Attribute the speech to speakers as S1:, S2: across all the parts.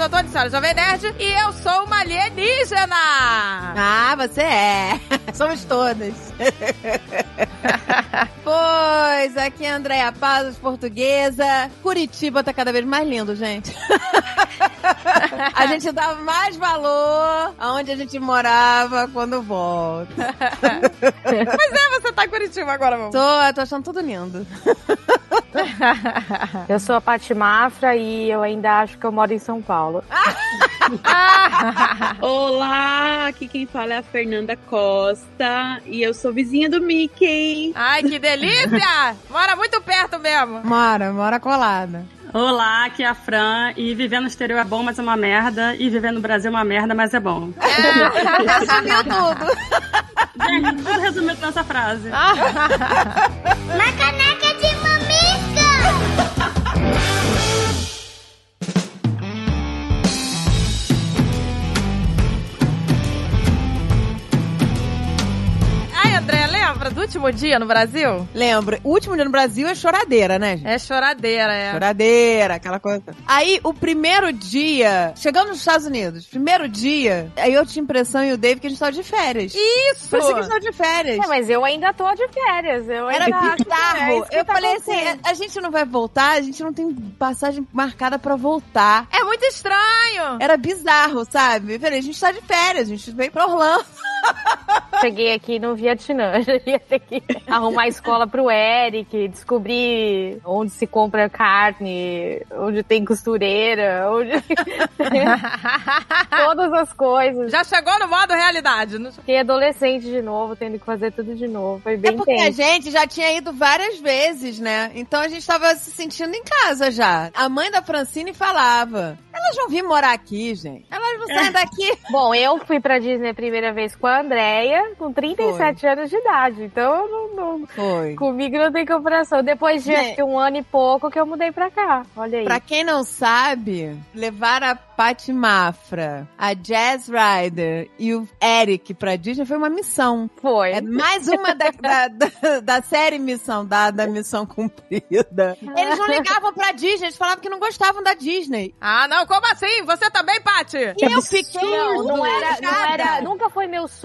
S1: Santo Antônio, senhora Jovem Nerd, e eu sou uma alienígena!
S2: Ah, você é. Somos todas. pois, aqui é a Andréia Pazos, portuguesa. Curitiba tá cada vez mais lindo, gente. a gente dá mais valor aonde a gente morava quando volta.
S1: Pois é, você tá em Curitiba agora, amor.
S2: Tô, tô achando tudo lindo.
S3: Eu sou a Paty Mafra e eu ainda acho que eu moro em São Paulo.
S4: Olá, aqui quem fala é a Fernanda Costa e eu sou vizinha do Mickey.
S1: Ai, que delícia! Mora muito perto mesmo.
S2: Mora, mora colada.
S5: Olá, aqui é a Fran e viver no exterior é bom, mas é uma merda. E viver no Brasil é uma merda, mas é bom.
S2: Resumiu tudo.
S5: Gente, tudo nessa frase.
S6: Uma
S1: André, lembra do último dia no Brasil?
S2: Lembro, o último dia no Brasil é choradeira, né, gente?
S1: É choradeira, é.
S2: Choradeira, aquela coisa. Aí, o primeiro dia, chegando nos Estados Unidos, primeiro dia, aí eu tinha impressão e o Dave que a gente tava de férias.
S1: Isso!
S2: Parecia que a gente tava de férias.
S3: É, mas eu ainda tô de férias. Eu
S2: Era
S3: ainda que é
S2: bizarro.
S3: que
S2: Eu
S3: tá
S2: falei assim, a gente não vai voltar, a gente não tem passagem marcada pra voltar.
S1: É muito estranho!
S2: Era bizarro, sabe? Eu falei, a gente tá de férias, a gente veio pra Orlando.
S3: Cheguei aqui no Vietnã, já ia ter que arrumar escola pro Eric, descobrir onde se compra carne, onde tem costureira, onde... todas as coisas.
S1: Já chegou no modo realidade. não-
S3: Fiquei adolescente de novo, tendo que fazer tudo de novo. Foi bem
S2: É porque a gente já tinha ido várias vezes, né? Então a gente tava se sentindo em casa já. A mãe da Francine falava: elas vão vir morar aqui, gente. Elas não saem daqui.
S3: Bom, eu fui pra Disney a primeira vez com a Andrea, com 37 anos de idade. Então, eu não, não-
S2: Foi.
S3: comigo não tem comparação. Depois de que um ano e pouco que eu mudei pra cá. Olha aí.
S2: Pra quem não sabe, levar a Patty Mafra, a Jazz Rider e o Eric pra Disney foi uma missão.
S3: Foi.
S2: É mais uma da, da, da, da série Missão Dada, Missão Cumprida. Eles não ligavam pra Disney, eles falavam que não gostavam da Disney.
S1: Ah, não, como assim? Você também, Paty?
S2: E eu fiquei
S3: Não, não era, não era, nunca foi meu sonho,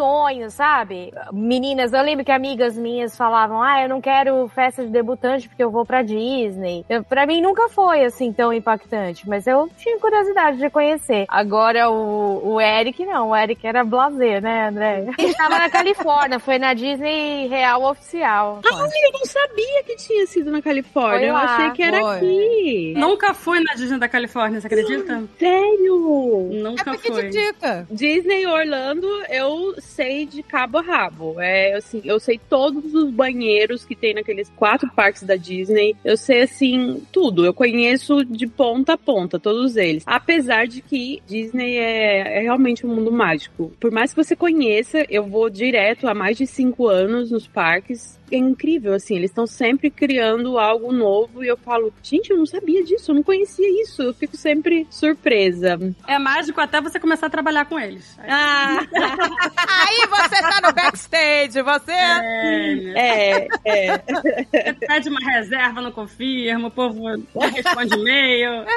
S3: sabe? Meninas, eu lembro que amigas minhas falavam, ah, eu não quero festa de debutante porque eu vou pra Disney. Eu, pra mim nunca foi assim tão impactante, mas eu tinha curiosidade de conhecer. Agora o, o Eric não, o Eric era blazer, né, André? Ele estava na Califórnia, foi na Disney Real Oficial.
S4: Ai, eu não sabia que tinha sido na Califórnia.
S3: Foi
S4: eu
S3: lá,
S4: achei que era
S2: foi.
S4: aqui.
S5: Nunca fui na Disney da Califórnia, você acredita?
S4: Sério?
S2: É
S5: Nunca
S2: porque
S5: fui.
S2: de dica.
S4: Disney Orlando, eu sei de cabo a rabo. É, assim, eu sei todos os banheiros que tem naqueles quatro parques da Disney. Eu sei, assim, tudo. Eu conheço de ponta a ponta, todos eles. Apesar de que Disney é, é realmente um mundo mágico. Por mais que você conheça, eu vou direto há mais de cinco anos nos parques. É incrível, assim, eles estão sempre criando algo novo e eu falo, gente, eu não sabia disso, eu não conhecia isso. Eu fico sempre surpresa.
S5: É mágico até você começar a trabalhar com eles.
S4: Ah,
S1: Aí você tá no backstage, você...
S5: É,
S4: é, é.
S5: você pede uma reserva, não confirma, o povo não responde e-mail.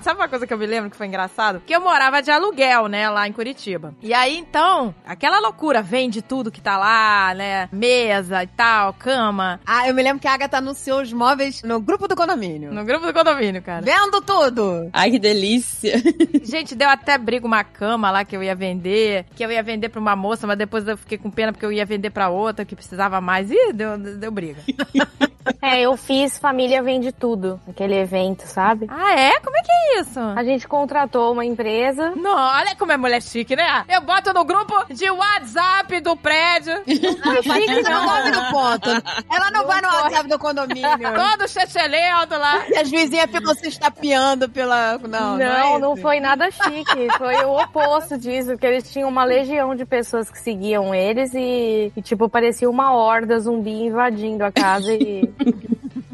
S1: Sabe uma coisa que eu me lembro que foi engraçado? Que eu morava de aluguel, né, lá em Curitiba. E aí, então, aquela loucura, vende tudo que tá lá, né? Mesa e tal, cama.
S2: Ah, eu me lembro que a Agatha anunciou os móveis no grupo do condomínio.
S1: No grupo do condomínio, cara.
S2: Vendo tudo!
S4: Ai, que delícia.
S1: Gente, deu até briga uma cama lá que eu ia vender, que eu ia vender pra uma moça, mas depois eu fiquei com pena porque eu ia vender pra outra que precisava mais. Ih, deu, deu briga.
S3: É, eu fiz Família Vende Tudo, aquele evento, sabe?
S1: ah, é? Como é que é isso?
S3: A gente contratou uma empresa.
S1: Não, olha como é mulher chique, né? Eu boto no grupo de WhatsApp do prédio,
S2: Não, Patrícia não dorme no ponto. Ela não, vai no WhatsApp do condomínio.
S1: todo chechelento lá.
S2: E as vizinhas ficam se estapeando pela. Não,
S3: Não,
S2: não,
S3: não,
S2: é isso.
S3: foi nada chique. Foi o oposto disso, que eles tinham uma legião de pessoas que seguiam eles e, e, tipo, parecia uma horda zumbi invadindo a casa e.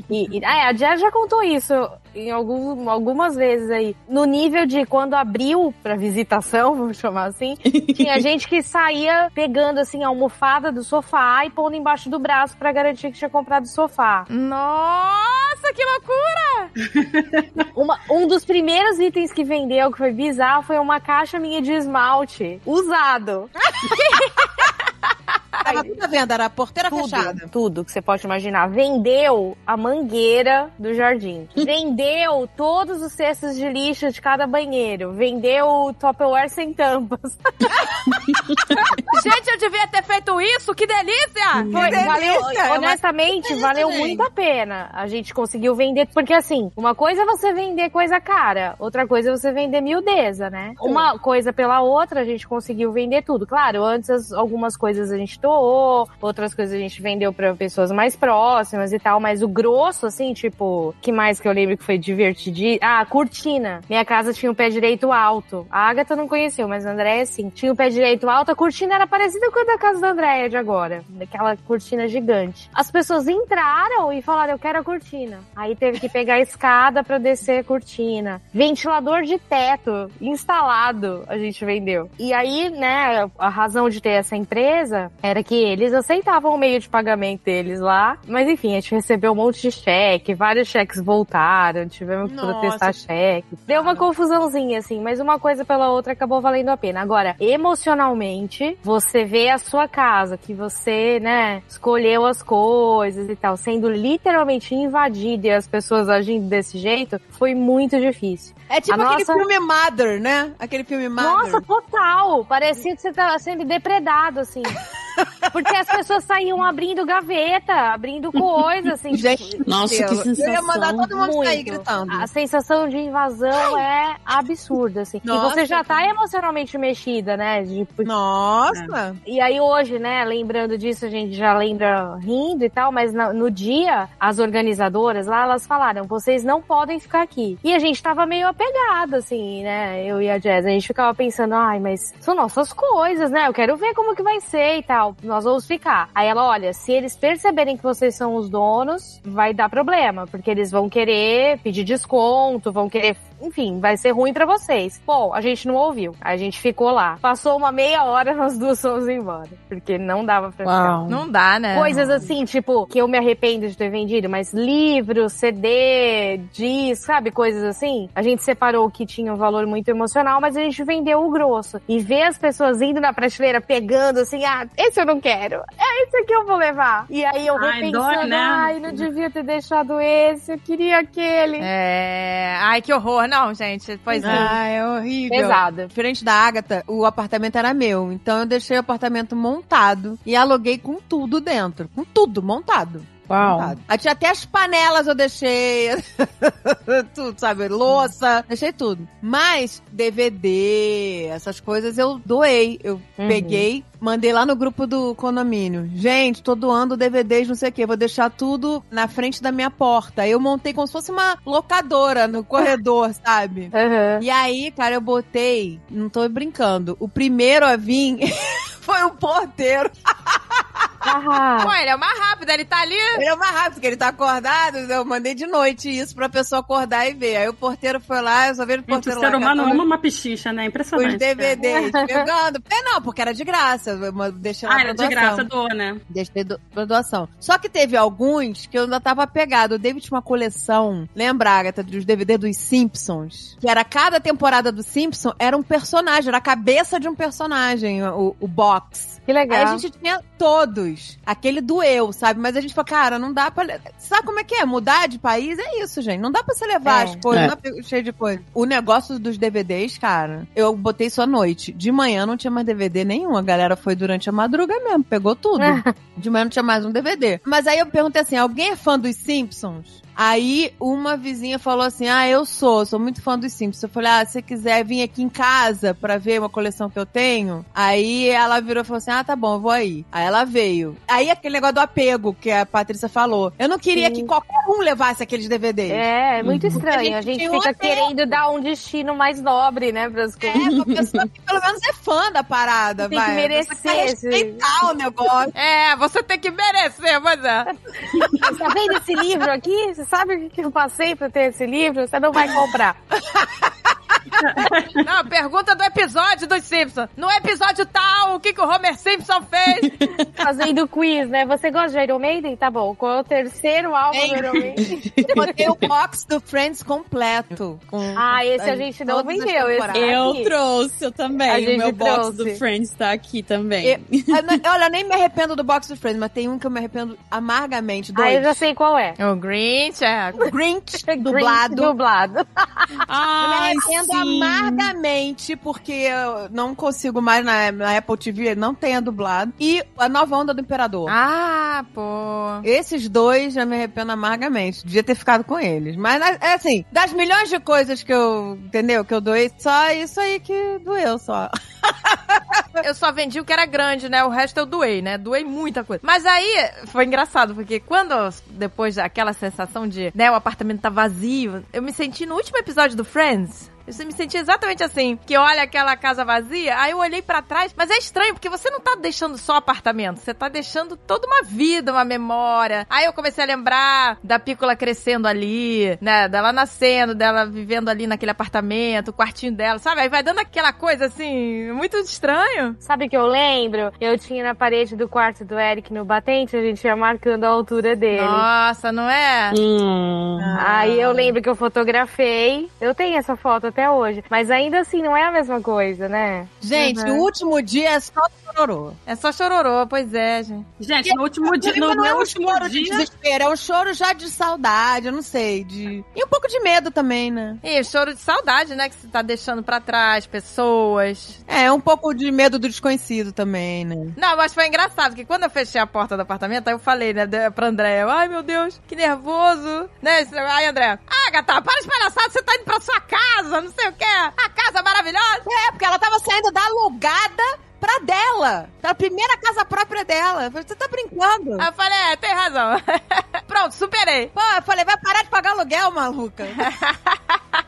S3: E, e- ah, é, a Jazz já contou isso em algum, algumas vezes aí. No nível de quando abriu pra visitação, vamos chamar assim, tinha gente que saía pegando assim a almofada do sofá e pondo embaixo do braço pra garantir que tinha comprado o sofá.
S1: Nossa! Nossa, que loucura!
S3: Uma- um dos primeiros itens que vendeu, que foi bizarro, foi uma caixa minha de esmalte usado.
S2: Tava tudo à venda, era a porteira fechada.
S3: Tudo, tudo que você pode imaginar. Vendeu a mangueira do jardim. Vendeu todos os cestos de lixo de cada banheiro. Vendeu o Tupperware sem tampas.
S1: Gente, eu devia ter feito isso, que delícia!
S3: Foi,
S2: delícia,
S3: valeu, honestamente, valeu muito a pena. A gente conseguiu vender, porque assim, uma coisa é você vender coisa cara, outra coisa é você vender miudeza, né? Uma coisa pela outra, a gente conseguiu vender tudo. Claro, antes as- algumas coisas a gente doou, outras coisas a gente vendeu pra pessoas mais próximas e tal, mas o grosso, assim, tipo, que mais que eu lembro que foi divertidíssimo? Ah, cortina. Minha casa tinha o pé direito alto. A Agatha não conheceu, mas a Andréia sim. Tinha o pé direito alto, a cortina era parecida com a da casa da Andréia de agora. Daquela cortina gigante. As pessoas entraram e falaram, eu quero a cortina. Aí teve que pegar a escada pra descer a cortina. Ventilador de teto instalado a gente vendeu. E aí, né, a razão de ter essa empresa era que eles aceitavam o meio de pagamento deles lá. Mas enfim, a gente recebeu um monte de cheque, vários cheques voltaram, tivemos que
S2: Nossa.
S3: protestar cheque. Deu uma confusãozinha, assim, mas uma coisa pela outra acabou valendo a pena. Agora, emocionalmente, você vê a sua casa, que você, né, escolheu as coisas e tal, sendo literalmente invadida e as pessoas agindo desse jeito, foi muito difícil.
S2: É tipo
S3: A
S2: aquele
S3: nossa-
S2: filme Mother, né? Aquele filme Mother.
S3: Nossa, total! Parecia que você tava sendo depredado, assim. Porque as pessoas saíam abrindo gaveta, abrindo coisa, assim.
S2: Gente,
S4: Nossa, que
S2: Deus. Eu ia mandar
S4: sensação.
S2: todo mundo sair
S3: Muito.
S2: gritando.
S3: A sensação de invasão é absurda, assim. e
S2: Nossa,
S3: você já tá emocionalmente mexida, né? De-
S2: Nossa!
S3: E aí hoje, né, lembrando disso, a gente já lembra rindo e tal, mas no dia, as organizadoras lá, elas falaram, vocês não podem ficar aqui. E a gente tava meio apegado, assim, né, eu e a Jazz, a gente ficava pensando, ai, mas são nossas coisas, né, eu quero ver como que vai ser e tal, nós vamos ficar. Aí ela, olha, se eles perceberem que vocês são os donos, vai dar problema, porque eles vão querer pedir desconto, vão querer enfim, vai ser ruim pra vocês. Bom, a gente não ouviu. A gente ficou lá. Passou uma meia hora, nós duas fomos embora. Porque não dava pra ficar.
S1: Não dá, né?
S3: Coisas assim, tipo, que eu me arrependo de ter vendido, mas livro, CD, disco, sabe? Coisas assim. A gente separou o que tinha um valor muito emocional, mas a gente vendeu o grosso. E ver as pessoas indo na prateleira, pegando assim, ah, esse eu não quero. É esse aqui eu vou levar. E aí eu
S5: Ai,
S3: repensando,
S5: dói, né?
S3: ai, não devia ter deixado esse, eu queria aquele.
S1: É. Ai, que horror. Não, gente. Pois é.
S2: Ah, é horrível.
S3: Pesado.
S2: Diferente da Agatha, o apartamento era meu. Então eu deixei o apartamento montado e aluguei com tudo dentro. Com tudo montado.
S4: Uau.
S2: Até as panelas eu deixei. tudo, sabe? Louça. Deixei tudo. Mas DVD, essas coisas eu doei. Eu
S3: Uhum.
S2: peguei, mandei lá no grupo do condomínio. Gente, tô doando DVDs, não sei o quê. Vou deixar tudo na frente da minha porta. Eu montei como se fosse uma locadora no corredor, sabe?
S3: Aham.
S2: E aí, cara, eu botei, não tô brincando, o primeiro a vir foi o porteiro.
S3: Ah,
S1: Pô, ele é o mais rápido, ele tá ali.
S2: Ele é mais rápido, porque ele tá acordado, eu mandei de noite isso pra pessoa acordar e ver. Aí o porteiro foi lá, eu só vi o
S5: Gente, o
S2: porteiro
S5: ser humano ama uma pichicha, né? Impressionante.
S2: os DVDs, pegando. É, não, porque era de graça, eu deixei lá
S5: Ah, era de
S2: doação.
S5: graça, doa, né?
S2: Deixei do, pra doação. Só que teve alguns que eu ainda tava pegado. O David tinha uma coleção, lembra, Agatha, dos DVD dos Simpsons? Que era cada temporada do Simpson era um personagem, era a cabeça de um personagem, o, o box.
S3: que legal.
S2: Aí a gente tinha todos. Aquele do eu, sabe? Mas a gente falou, cara, não dá pra. Sabe como é que é? Mudar de país é isso, gente. Não dá pra você levar
S3: É.
S2: as coisas,
S4: É.
S2: cheio de coisa. O negócio dos DVDs, cara, eu botei isso à noite. De manhã não tinha mais DVD nenhum. A galera foi durante a madruga mesmo, pegou tudo. De manhã não tinha mais um DVD. Mas aí eu perguntei assim: alguém é fã dos Simpsons? Aí uma vizinha falou assim: Ah, eu sou, sou muito fã dos Simpsons. Eu falei: Ah, se você quiser vir aqui em casa pra ver uma coleção que eu tenho. Aí ela virou e falou assim: Ah, tá bom, eu vou aí. Aí ela veio. Aí aquele negócio do apego que a Patrícia falou. Eu não queria
S3: Sim.
S2: que qualquer um levasse aqueles DVDs.
S3: É, é muito estranho.
S2: a
S3: A
S2: gente
S3: gente
S2: tinha um
S3: fica querendo dar um destino mais nobre, né, pras
S2: É,
S3: coisas.
S2: uma pessoa que pelo menos é fã da parada,
S3: Tem que
S2: vai.
S3: merecer
S2: Você quer
S3: esse-
S2: respeitar o negócio.
S1: É, você tem que merecer, mas é.
S3: Você tá vendo esse livro aqui? Você sabe o que eu passei pra ter esse livro? Você não vai comprar.
S1: Não, pergunta do episódio dos Simpsons. No episódio tal, o que, que o Homer Simpson fez?
S3: Fazendo quiz, né? Você gosta de Iron Maiden? Tá bom. Qual é o terceiro álbum
S2: Hein?
S3: do Iron Maiden?
S2: Botei o box do Friends completo. Com
S3: Ah, esse a gente não vendeu. Esse
S2: temporadas.
S7: Eu
S3: aqui.
S7: trouxe eu também. O meu box
S3: trouxe.
S7: do Friends tá aqui também.
S2: Eu- eu não- Olha, eu nem me arrependo do box do Friends, mas tem um que eu me arrependo amargamente. Dois.
S3: Ah, eu já sei qual é.
S1: O Grinch, é.
S2: O Grinch,
S3: Grinch
S2: dublado.
S3: Dublado.
S2: Eu me arrependo. Amargamente, porque eu não consigo mais na, na Apple TV, não tenha dublado. E a nova onda do Imperador.
S1: Ah, pô.
S2: Esses dois já me arrependo amargamente. Devia ter ficado com eles. Mas, é assim, das milhões de coisas que eu, entendeu? Que eu doei, só isso aí que doeu, só.
S1: Eu só vendi o que era grande, né? O resto eu doei, né? Doei muita coisa. Mas aí foi engraçado, porque quando, depois daquela sensação de, né, o apartamento tá vazio, eu me senti no último episódio do Friends. Eu me senti exatamente assim, que olha aquela casa vazia, aí eu olhei pra trás, mas é estranho, porque você não tá deixando só apartamento, você tá deixando toda uma vida, uma memória. Aí eu comecei a lembrar da Pícola crescendo ali, né, dela nascendo, dela vivendo ali naquele apartamento, o quartinho dela, sabe? Aí vai dando aquela coisa assim, muito estranho.
S3: Sabe o que eu lembro? Eu tinha na parede do quarto do Eric no batente, a gente ia marcando a altura dele.
S1: Nossa, não é?
S7: Hum.
S3: Aí eu lembro que eu fotografei. Eu tenho essa foto até hoje. Mas ainda assim, não é a mesma coisa, né?
S2: Gente,
S3: Uhum.
S2: o último dia é só chororô.
S1: É só chororô, pois é, gente.
S5: Gente, no último dia, no,
S2: não é um
S5: último
S2: choro de
S5: dia,
S2: desespero, é um choro já de saudade, eu não sei, de... E um pouco de medo também, né?
S1: E choro de saudade, né? Que você tá deixando pra trás pessoas.
S2: É, um pouco de medo do desconhecido também, né?
S1: Não, mas foi engraçado, que quando eu fechei a porta do apartamento, aí eu falei, né, de- pra André, ai meu Deus, que nervoso, né? Aí André, ah, gata, para de palhaçada, você tá indo pra sua casa, não sei o quê, a casa maravilhosa.
S2: É, porque ela tava saindo da alugada pra dela. Pra primeira casa própria dela. Eu falei, Você tá brincando?
S1: Aí eu falei, é, tem razão. Pronto, superei.
S2: Pô, eu falei, vai parar de pagar aluguel, maluca.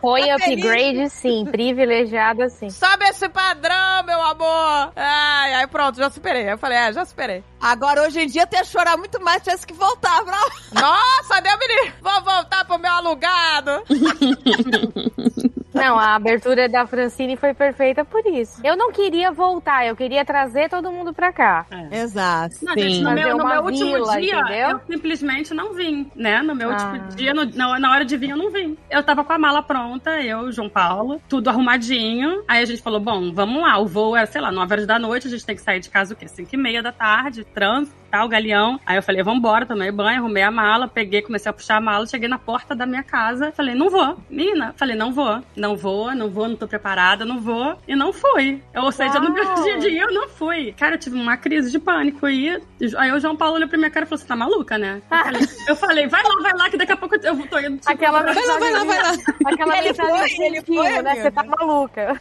S3: Foi
S2: Tá feliz?
S3: upgrade, sim. Privilegiada, sim.
S1: Sobe esse padrão, meu amor. Ai, aí pronto, já superei. Eu falei, é, já superei.
S2: Agora, hoje em dia, eu ia chorar muito mais se tivesse que voltar pra
S1: Nossa, deu menino. Vou voltar pro meu alugado.
S3: Não, a abertura da Francine foi perfeita por isso. Eu não queria voltar, eu queria trazer todo mundo pra cá.
S2: Exato.
S5: Não,
S7: Sim.
S5: gente, no meu, no meu último
S3: vila,
S5: dia,
S3: entendeu?
S5: eu simplesmente não vim, né? No meu
S3: Ah.
S5: último dia, no- na, na hora de vir, eu não vim. Eu tava com a mala pronta, eu, João Paulo, tudo arrumadinho. Aí a gente falou, bom, vamos lá. O voo era, sei lá, 9 horas da noite, a gente tem que sair de casa o quê? 5 e meia da tarde, trânsito, tal, galeão. Aí eu falei, vambora, tomei banho, arrumei a mala, peguei, comecei a puxar a mala, cheguei na porta da minha casa, falei, não vou. Menina, falei, não vou, não vou, não vou, não tô preparada, não vou. E não fui. Ou seja, no meu dia a dia eu não fui. Cara, eu tive uma crise de pânico. E aí o João Paulo olhou pra minha cara e falou: Você tá maluca, né? Eu falei, eu falei, vai lá, vai lá, que daqui a pouco eu tô indo. te
S3: Aquela
S5: procurar."
S7: Vai lá, vai lá, vai lá.
S3: Aquela
S2: Ele
S3: mensagem
S2: foi,
S3: de
S2: ele foi,
S3: né? Você tá maluca.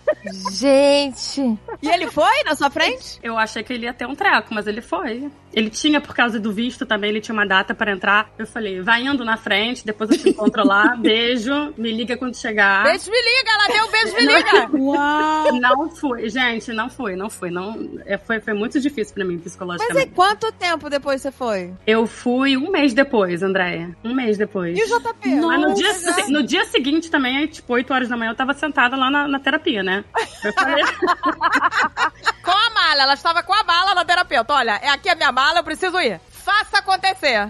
S1: Gente.
S2: E ele foi na sua frente?
S5: Eu achei que ele ia ter um treco, mas ele foi. Ele tinha, por causa do visto também, ele tinha uma data pra entrar. Eu falei, vai indo na frente, depois eu te encontro lá. Beijo, me liga quando chegar.
S1: Beijo, me liga, ela deu um beijo, me liga.
S7: Uau!
S5: Não fui, gente, não fui, não fui. Não, é, foi, foi muito difícil pra mim,
S2: Mas
S5: psicologicamente.
S2: aí, quanto tempo depois você foi?
S5: Eu fui um mês depois, Andréia. Um mês depois.
S2: E o JP?
S5: Mas no dia,
S2: Nossa.
S5: no dia seguinte também, tipo, 8 horas da manhã, eu tava sentada lá na, na terapia, né? Eu falei,
S1: Com a mala, ela estava com a mala na terapeuta. Olha, é aqui a minha mala, eu preciso ir. Faça acontecer.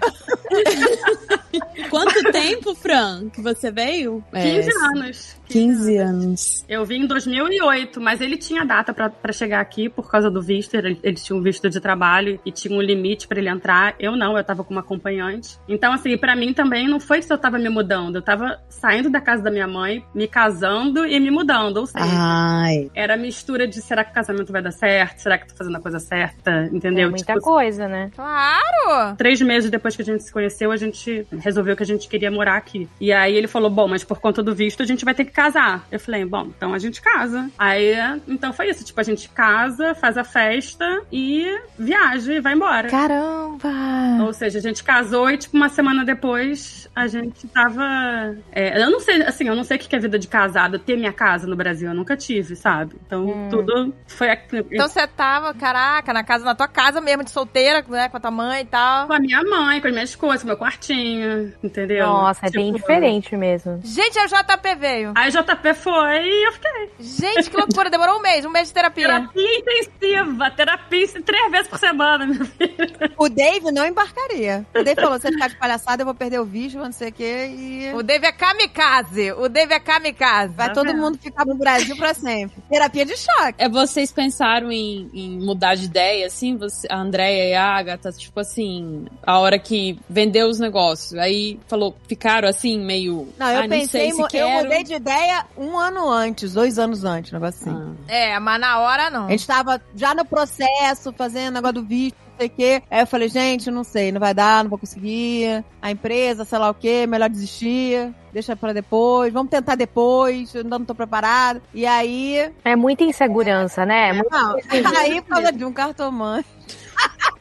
S7: Quanto tempo, Fran, que você veio?
S5: 15
S7: É,
S5: anos.
S7: 15 anos.
S5: Eu vim em 2008, mas ele tinha data pra, pra chegar aqui por causa do visto. Ele, ele tinha um visto de trabalho e tinha um limite pra ele entrar. Eu não, eu tava com uma acompanhante. Então, assim, pra mim também não foi que eu tava me mudando. Eu tava saindo da casa da minha mãe, me casando e me mudando. Ou seja,
S7: Ai.
S5: era a mistura de será que o casamento vai dar certo? Será que eu tô fazendo a coisa certa? Entendeu?
S3: É muita
S5: Tipo,
S3: coisa, né?
S1: Claro.
S5: Três meses depois que a gente se conheceu, a gente resolveu que a gente queria morar aqui. E aí ele falou: Bom, mas por conta do visto a gente vai ter que casar. Eu falei: Bom, então a gente casa. Aí, então foi isso: tipo, a gente casa, faz a festa e viaja e vai embora.
S1: Caramba.
S5: Ou seja, a gente casou e, tipo, uma semana depois a gente tava. é, eu não sei, assim, eu não sei o que é vida de casada, ter minha casa no Brasil. Eu nunca tive, sabe? Então tudo foi.
S1: Então você tava, caraca, na casa, na tua casa mesmo, de solteira, né, com a tua mãe e tal.
S5: Com a minha mãe, com as minhas coisas, com o meu quartinho. entendeu?
S3: Nossa, é bem
S5: Tipo,
S3: diferente mesmo.
S1: Gente, a JP veio.
S5: Aí JP foi e eu fiquei.
S1: Gente, que loucura. Demorou um mês, um mês de terapia.
S5: Terapia intensiva, terapia três vezes por semana, meu filho.
S2: O Dave não embarcaria. O Dave falou: se eu ficar de palhaçada, eu vou perder o vídeo, não sei o quê, e.
S1: O Dave é kamikaze. O Dave é kamikaze.
S2: Vai todo
S5: vendo?
S2: mundo ficar no Brasil pra sempre. Terapia de choque.
S7: É, vocês pensaram em, em mudar de ideia, assim? Você, a Andrea e a Agatha, tipo assim, a hora que vendeu os negócios, aí falou, ficaram assim, meio.
S2: Não, eu
S7: "Ai,
S2: pensei,
S7: sei se
S2: eu
S7: quero."
S2: mudei de ideia um ano antes, dois anos antes, um negócio assim.
S7: Ah.
S1: É, mas na hora não.
S2: A gente tava já no processo, fazendo negócio do visto, não sei o quê. Aí eu falei, gente, não sei, não vai dar, não vou conseguir. A empresa, sei lá o quê, melhor desistir. Deixa pra depois, vamos tentar depois, eu ainda não tô preparada. E aí.
S3: É muita insegurança, né? É muito-
S2: Não, aí por causa de um cartomante,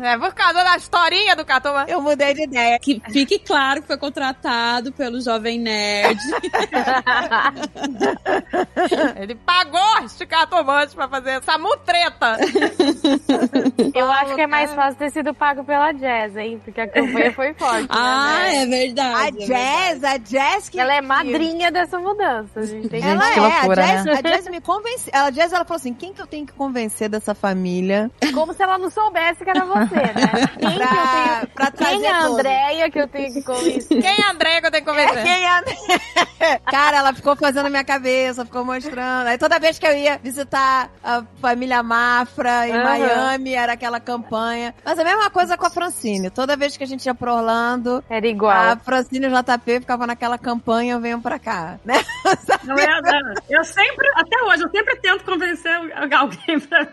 S1: É, por causa da historinha do Catoma.
S2: eu mudei de ideia.
S7: Que fique claro que foi contratado pelo Jovem Nerd.
S1: Ele pagou este catomante pra fazer essa mutreta.
S3: Eu acho que é mais fácil ter sido pago pela Jazz, hein? Porque a campanha foi forte.
S7: ah,
S3: né?
S7: é verdade.
S2: A
S7: é
S2: Jazz, a Jazz que.
S3: Ela é madrinha dessa mudança. A gente tem que
S2: Ela é,
S1: loucura,
S2: a, Jazz,
S1: né?
S2: a Jazz me convenceu. Ela, a Jazz, ela falou assim: quem que eu tenho que convencer dessa família
S3: Como se ela não soubesse que era você, né? Quem que eu
S2: pra,
S3: tenho...
S2: pra trazer
S3: Quem é a? Andréia que eu tenho que convencer?
S1: Quem é a Andréia que eu tenho que convencer?
S2: Quem é? Cara, ela ficou fazendo a minha cabeça, ficou mostrando. Aí toda vez que eu ia visitar a família Mafra em
S3: Aham.
S2: Miami, era aquela campanha. Mas a mesma coisa com a Francine. Toda vez que a gente ia pra Orlando,
S3: Era igual.
S2: a Francine e o JP ficava naquela campanha, eu venho pra cá, né?
S5: Não é, não. Eu sempre, até hoje, eu sempre tento convencer alguém pra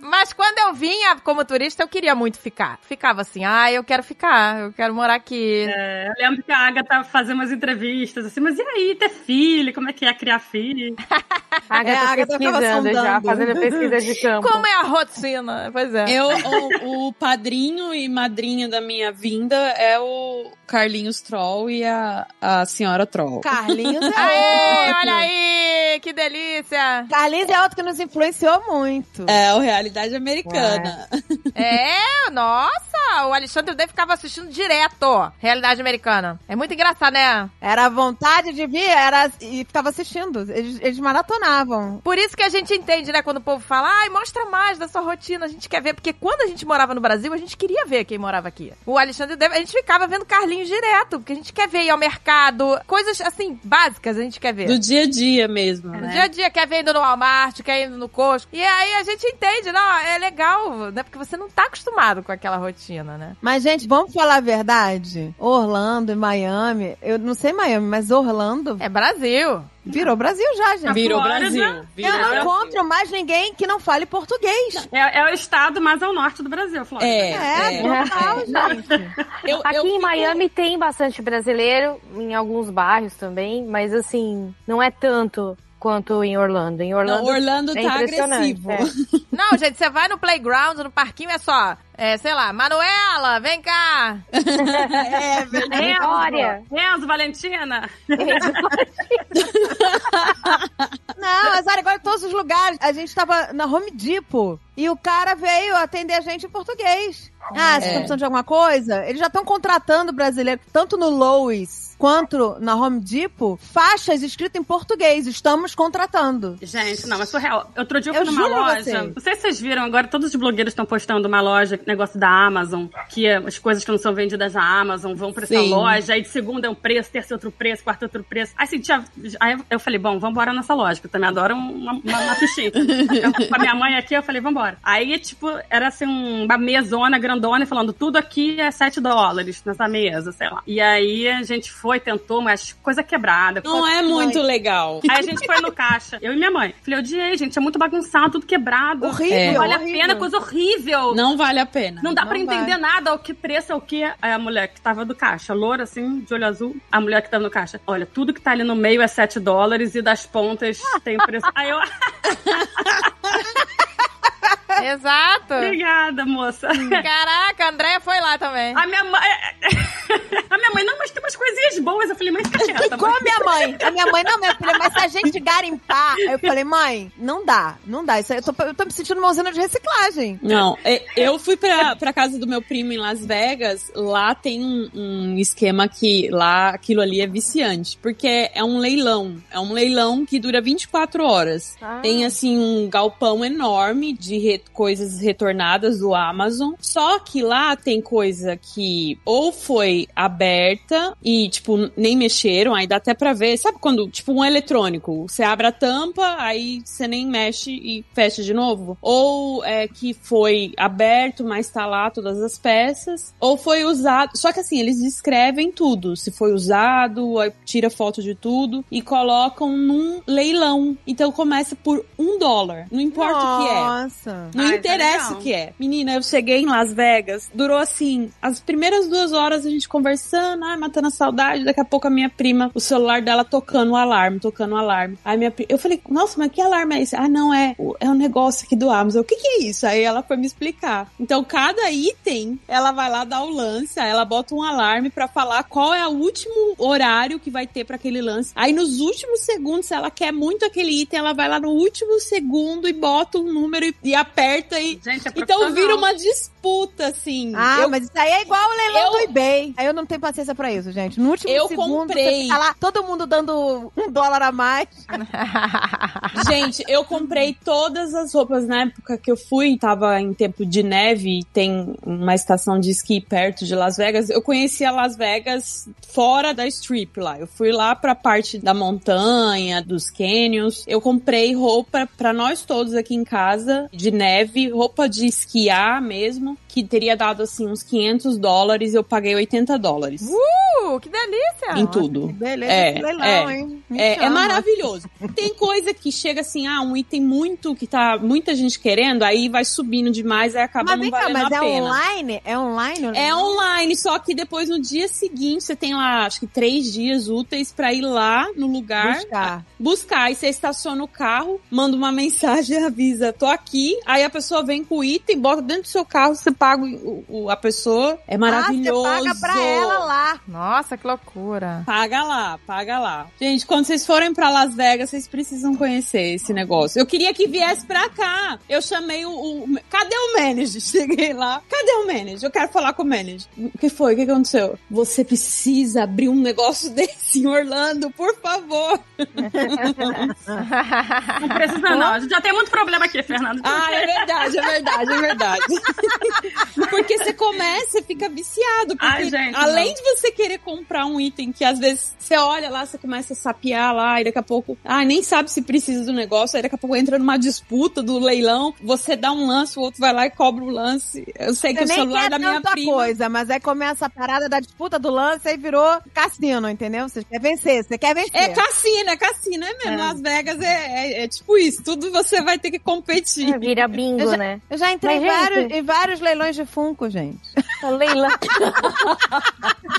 S1: Mas quando eu vinha como turista, eu queria muito ficar. Ficava assim, ah, eu quero ficar, eu quero morar aqui.
S5: É, eu lembro que a Agatha fazia umas entrevistas assim, mas e aí, ter filho? Como é que é criar filho?
S3: A Agatha
S2: É, a Agatha
S3: pesquisando já, fazendo pesquisa de campo.
S1: Como é a rotina? Pois é.
S7: Eu, o, o padrinho e madrinha da minha vinda é o Carlinhos Troll e a, a senhora Troll.
S2: Carlinhos é
S1: Aê,
S2: outro.
S1: olha aí, que delícia.
S2: Carlinhos é outro que nos influenciou muito.
S7: É, Realidade Americana.
S1: É, nossa, o Alexandre Day ficava assistindo direto. Realidade americana. É muito engraçado, né?
S2: Era a vontade de vir, era e ficava assistindo. Eles, eles maratonavam.
S1: Por isso que a gente entende, né, quando o povo fala, ai, mostra mais da sua rotina, a gente quer ver. Porque quando a gente morava no Brasil, a gente queria ver quem morava aqui. O Alexandre Day, a gente ficava vendo Carlinhos direto, porque a gente quer ver ir ao mercado, coisas, assim, básicas a gente quer ver.
S7: Do dia a dia mesmo,
S1: No
S7: né?
S1: dia a dia, quer ver indo no Walmart, quer indo no Costco. E aí a gente entende, não, é legal, né? Porque você não tá acostumado com aquela rotina, né?
S2: Mas, gente, vamos falar a verdade? Orlando e Miami, eu não sei Miami, mas Orlando
S1: É Brasil.
S2: virou Brasil já, gente.
S7: Virou. Brasil. Virou
S2: Eu não
S7: Brasil.
S2: encontro mais ninguém que não fale português.
S5: É, é o estado mais ao norte do Brasil, Flórida.
S7: É,
S2: É,
S7: é.
S2: total, gente.
S7: Eu,
S3: Aqui
S7: eu
S3: em Miami tem bastante brasileiro, em alguns bairros também, mas assim, não é tanto quanto em Orlando. Em Orlando,
S7: Não, Orlando
S3: é
S7: tá agressivo.
S3: é.
S1: Não, gente, você vai no playground, no parquinho, é só, é, sei lá, Manuela, vem cá.
S2: É,
S3: Vitória.
S5: Enzo, Valentina.
S2: Não, era igual em todos os lugares. A gente tava na Home Depot e o cara veio atender a gente em português. Ah, vocês estão precisando de alguma coisa? Eles já estão contratando brasileiro, tanto no Lowe's quanto na Home Depot, faixas escritas em português. Estamos contratando.
S5: Gente, não, é surreal. Outro dia eu
S2: Eu
S5: fui numa
S2: juro a
S5: loja. Não sei se vocês viram, agora todos os blogueiros estão postando uma loja, negócio da Amazon, que é as coisas que não são vendidas na Amazon vão pra essa
S7: Sim.
S5: loja, aí de segunda é um preço, terça é outro preço, quarta é outro preço. Aí, assim, tinha, aí eu falei, bom, vambora nessa loja, que eu também adoro uma, uma, uma fichinha. Eu, com a minha mãe aqui, eu falei, vambora. Aí, tipo, era assim, um- uma mesona grandona, falando, tudo aqui é 7 dólares nessa mesa, sei lá. E aí a gente foi, tentou, mas coisa quebrada.
S7: Não é muito legal.
S5: Aí a gente foi no caixa, eu e minha mãe. Falei, odiei, gente, é muito bagunçado, tudo quebrado.
S2: Horrível,
S7: É.
S5: Não vale
S2: horrível.
S5: a pena, coisa horrível. Não,
S7: Não vale a pena.
S5: dá
S2: Não
S5: pra
S2: vai.
S5: entender nada, o que preço é o que. Aí a mulher que tava do caixa, loura assim, de olho azul, a mulher que tava no caixa. Olha, tudo que tá ali no meio é 7 dólares e das pontas tem preço. Aí eu,
S1: Exato.
S5: obrigada, moça.
S1: Caraca, a Andréia foi lá também.
S5: A minha mãe. A minha mãe, não, mas tem umas coisinhas boas. Eu falei, mas fica quieta.
S2: Igual a minha mãe. A minha mãe, não, minha filha, mas se a gente garimpar. Eu falei, mãe, não dá, não dá. Isso aí, eu, tô, eu tô me sentindo uma usina de reciclagem.
S7: Não, é, eu fui pra, pra casa do meu primo em Las Vegas. Lá tem um, um esquema que lá aquilo ali é viciante. Porque é um leilão. É um leilão que dura 24 horas.
S3: Ah.
S7: Tem assim um galpão enorme de re- coisas retornadas do Amazon. Só que lá tem coisa que ou foi aberta e, tipo, nem mexeram, aí dá até pra ver. Sabe quando, tipo, um eletrônico, você abre a tampa, aí você nem mexe e fecha de novo? Ou é que foi aberto, mas tá lá todas as peças. Ou foi usado. Só que assim, eles descrevem tudo. Se foi usado, tira foto de tudo e colocam num leilão. Então começa por um dólar. Não importa o que é.
S2: Nossa.
S7: Não
S5: Ah, é
S7: interessa
S5: legal.
S7: o que é. Menina, eu cheguei em Las Vegas, durou assim, as primeiras duas horas a gente conversando, ai, matando a saudade, daqui a pouco a minha prima, o celular dela tocando o alarme, tocando o alarme. Aí minha pri- eu falei, nossa, mas que alarme é esse? Ah, não, é, é um negócio aqui do Amazon. O que que é isso? Aí ela foi me explicar. Então, cada item, ela vai lá dar o lance, aí ela bota um alarme pra falar qual é o último horário que vai ter pra aquele lance. Aí nos últimos segundos, se ela quer muito aquele item, ela vai lá no último segundo e bota um número e, e aperta e
S5: Gente, é
S7: então vira uma disputa, assim.
S2: Ah,
S7: eu,
S2: mas isso aí é igual o leilão
S7: eu-
S2: do eBay. Aí eu não tenho paciência pra isso, gente. No último
S7: Eu
S2: segundo,
S7: comprei.
S2: você tá lá, todo mundo dando um dólar a mais.
S7: Gente, eu comprei todas as roupas na época que eu fui, tava em tempo de neve, e tem uma estação de esqui perto de Las Vegas. Eu conhecia Las Vegas fora da strip lá. Eu fui lá pra parte da montanha, dos canyons. Eu comprei roupa pra nós todos aqui em casa, de neve, roupa de esquiar mesmo, que teria dado assim uns 500 dólares. Eu paguei 80 dólares
S1: Uh, que delícia!
S7: em tudo.
S2: Que beleza
S7: É,
S2: esse leilão,
S7: é.
S2: hein? Me
S7: É, é maravilhoso. Tem coisa que chega assim, ah, um item muito que tá muita gente querendo, aí vai subindo demais, aí acaba
S2: Mas
S7: não
S2: vem cá,
S7: valendo
S2: mas
S7: a
S2: é
S7: pena.
S2: online? É online?
S7: É online, só que depois no dia seguinte você tem lá, acho que três dias úteis pra ir lá no lugar
S2: Buscar.
S7: buscar. Aí você estaciona o carro, manda uma mensagem, avisa, tô aqui. Aí a pessoa vem com o item, bota dentro do seu carro, você paga o, o- a pessoa. É maravilhoso.
S2: Ah, você paga pra ela lá.
S1: Nossa, que loucura.
S7: Paga lá, paga lá. Gente, quando vocês forem pra Las Vegas, vocês precisam conhecer esse negócio. Eu queria que viesse pra cá. Eu chamei o. o- cadê o manager? Cheguei lá. Cadê o manager? Eu quero falar com o manager. O que foi? O que aconteceu? Você precisa abrir um negócio desse em Orlando, por favor.
S5: Não precisa, não. A gente já tem muito problema aqui, Fernando.
S7: Ah, é verdade, é verdade, é verdade. Porque você começa, você fica viciado. Porque
S5: Ai, gente,
S7: além
S5: não.
S7: de você querer comprar um item que às vezes você olha lá, você começa a sapear lá, e daqui a pouco, ah, nem sabe se precisa do negócio, aí daqui a pouco entra numa disputa do leilão, você dá um lance, o outro vai lá e cobra o lance. Eu sei que
S2: Você
S7: o
S2: nem
S7: celular
S2: quer
S7: da minha prima.
S2: coisa, mas aí começa a parada da disputa do lance e virou cassino, entendeu? Você quer vencer, você quer vencer.
S7: É cassino, é cassino, é mesmo. Las Vegas é, é, é tipo isso, tudo você vai ter que competir.
S3: Vira bingo,
S2: Eu já-
S3: né?
S2: Eu já entrei em
S3: Mas, gente-
S2: vários, em vários leilões de Funko, gente.
S3: Leilão.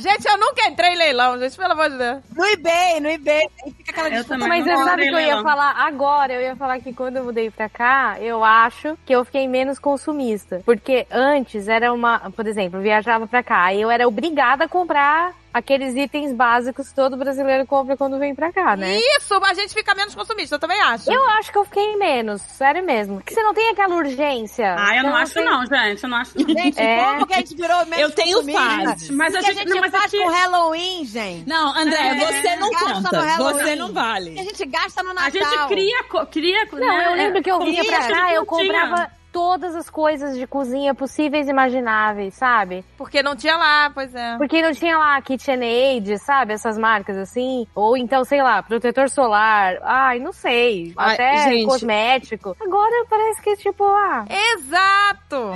S1: Gente, eu nunca entrei em leilão, gente, pelo amor de Deus.
S2: No eBay, no eBay. Fica aquela
S5: Eu
S2: disputa.
S5: também.
S3: Mas
S5: não
S3: você sabe
S5: comprei
S3: que eu ia falar agora? Eu ia falar que quando eu mudei pra cá, eu acho que eu fiquei menos consumista. Porque antes era uma. Por exemplo, eu viajava pra cá e eu era obrigada a comprar aqueles itens básicos que todo brasileiro compra quando vem pra cá, né?
S1: Isso, a gente fica menos consumista, eu também acho.
S3: Eu acho que eu fiquei menos, sério mesmo. Porque você não tem aquela urgência.
S5: Ah, eu não
S3: Você
S5: acho
S3: tem-
S5: não, gente. Eu não acho não.
S2: Gente,
S3: É.
S2: como que a gente virou menos
S7: Eu tenho fases.
S5: Mas a
S2: a
S5: gente, não, mas
S2: faz
S5: aqui,
S2: com Halloween, gente?
S7: Não, André,
S5: É,
S7: você não conta.
S2: Halloween.
S7: Você não vale.
S2: a gente gasta no
S5: a
S2: Natal?
S5: gente cria, cria
S3: Não,
S5: né,
S3: eu lembro que eu vinha pra
S5: que a
S3: cá, eu
S5: não tinha.
S3: comprava todas as coisas de cozinha possíveis e imagináveis, sabe?
S1: Porque não tinha lá, pois é.
S3: Porque não tinha lá KitchenAid, sabe? Essas marcas assim. Ou então, sei lá, protetor solar. Ai, não sei.
S7: Ai,
S3: Até
S7: gente.
S3: cosmético. Agora parece que, tipo, ah.
S1: Exato!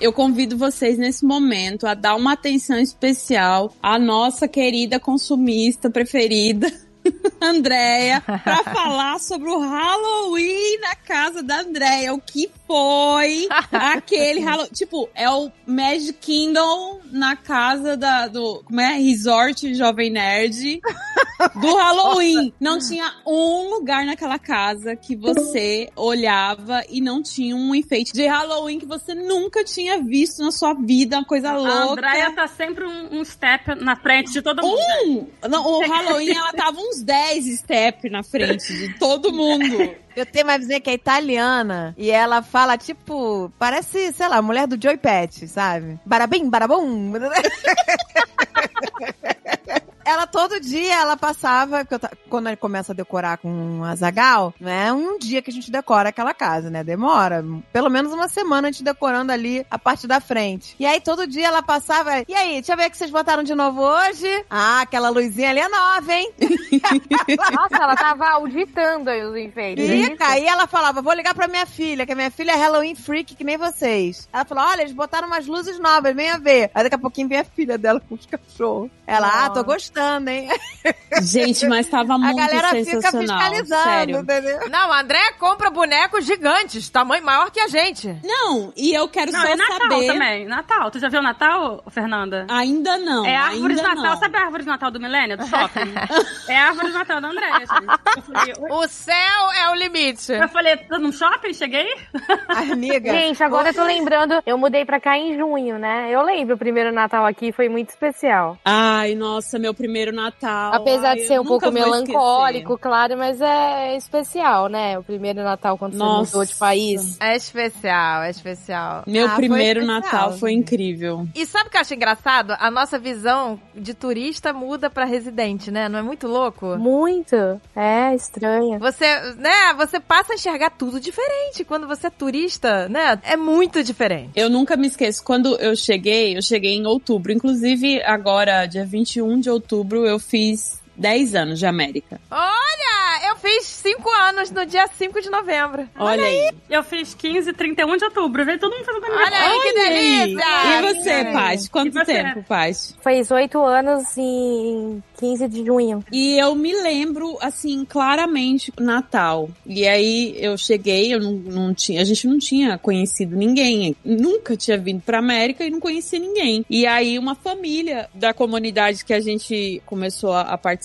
S7: eu convido vocês nesse momento a dar uma atenção especial à nossa querida consumista preferida. Andréia, pra falar sobre o Halloween na casa da Andréia. O que foi aquele Halloween. Tipo, é o Magic Kingdom na casa da, do. Como é? Resort Jovem Nerd do Halloween. Não tinha um lugar naquela casa que você olhava e não tinha um enfeite de Halloween que você nunca tinha visto na sua vida. Uma coisa
S5: A
S7: louca.
S5: Andréia tá sempre um, um step na frente de todo mundo.
S7: Um! Não, o Halloween, ela tava uns 10 step na frente de todo mundo.
S2: Eu tenho uma vizinha que é italiana e ela fala, tipo, parece, sei lá, mulher do Joy Pet, sabe? Barabim, barabum. Ela todo dia ela passava, porque eu ta- quando ele começa a decorar com um azagal, não é um dia que a gente decora aquela casa, né? Demora pelo menos uma semana a gente decorando ali a parte da frente. E aí todo dia ela passava, e aí, deixa eu ver o que vocês botaram de novo hoje. Ah, aquela luzinha ali é nova, hein?
S3: Nossa, ela tava auditando aí os enfeites.
S2: E aí ela falava, vou ligar pra minha filha, que a minha filha é Halloween freak, que nem vocês. Ela falou, olha, eles botaram umas luzes novas, venha ver. Aí daqui a pouquinho vem a filha dela com os cachorros. Ela, ah, tô gostando, hein?
S7: Gente, mas tava
S2: A
S7: muito
S2: galera fica
S7: sensacional.
S2: fiscalizando,
S7: sério.
S2: entendeu?
S1: Não, a André compra bonecos gigantes, tamanho maior que a gente.
S7: Não, e eu quero
S5: Não,
S7: só
S5: é Natal
S7: saber.
S5: também. Natal. Tu já viu Natal, Fernanda?
S7: Ainda não.
S5: é a árvore de Natal.
S7: não.
S5: Sabe a árvore de Natal do Milênio, do shopping? é a árvore de Natal da Andréia, gente. Falei,
S1: O céu é o limite.
S5: eu falei, tô num shopping? Cheguei?
S2: Amiga.
S3: Gente, agora eu tô lembrando, eu mudei pra cá em junho, né? Eu lembro o primeiro Natal aqui, foi muito especial.
S7: Ai, nossa, meu primeiro Natal.
S3: Apesar
S7: Ai,
S3: de ser um pouco melancólico, claro, mas é especial, né? O primeiro Natal quando
S7: Nossa.
S3: você mudou de país.
S1: É especial, é especial.
S7: Meu
S2: Ah, foi
S7: primeiro
S2: especial,
S7: Natal foi incrível.
S1: E sabe o que eu acho engraçado? A nossa visão de turista muda pra residente, né? Não é muito louco?
S3: Muito. É, estranho.
S1: Você, né, você passa a enxergar tudo diferente. Quando você é turista, né? É muito diferente.
S7: Eu nunca me esqueço, quando eu cheguei, eu cheguei em outubro. Inclusive, agora, dia 21 de outubro, eu fiz 10 anos de América.
S1: Olha, eu fiz 5 anos no dia 5 de novembro.
S7: Olha aí.
S5: Eu fiz 15 e 31 de outubro. Veio todo mundo fazendo aniversário.
S1: Olha aí, que
S7: Olha aí.
S1: delícia!
S7: E você, Paty? Quanto
S5: você?
S7: tempo, Paty?
S3: Fez oito anos em 15 de junho.
S7: E eu me lembro, assim, claramente, Natal. E aí eu cheguei, eu não, não tinha, a gente não tinha conhecido ninguém. Nunca tinha vindo pra América e não conhecia ninguém. E aí uma família da comunidade que a gente começou a, a participar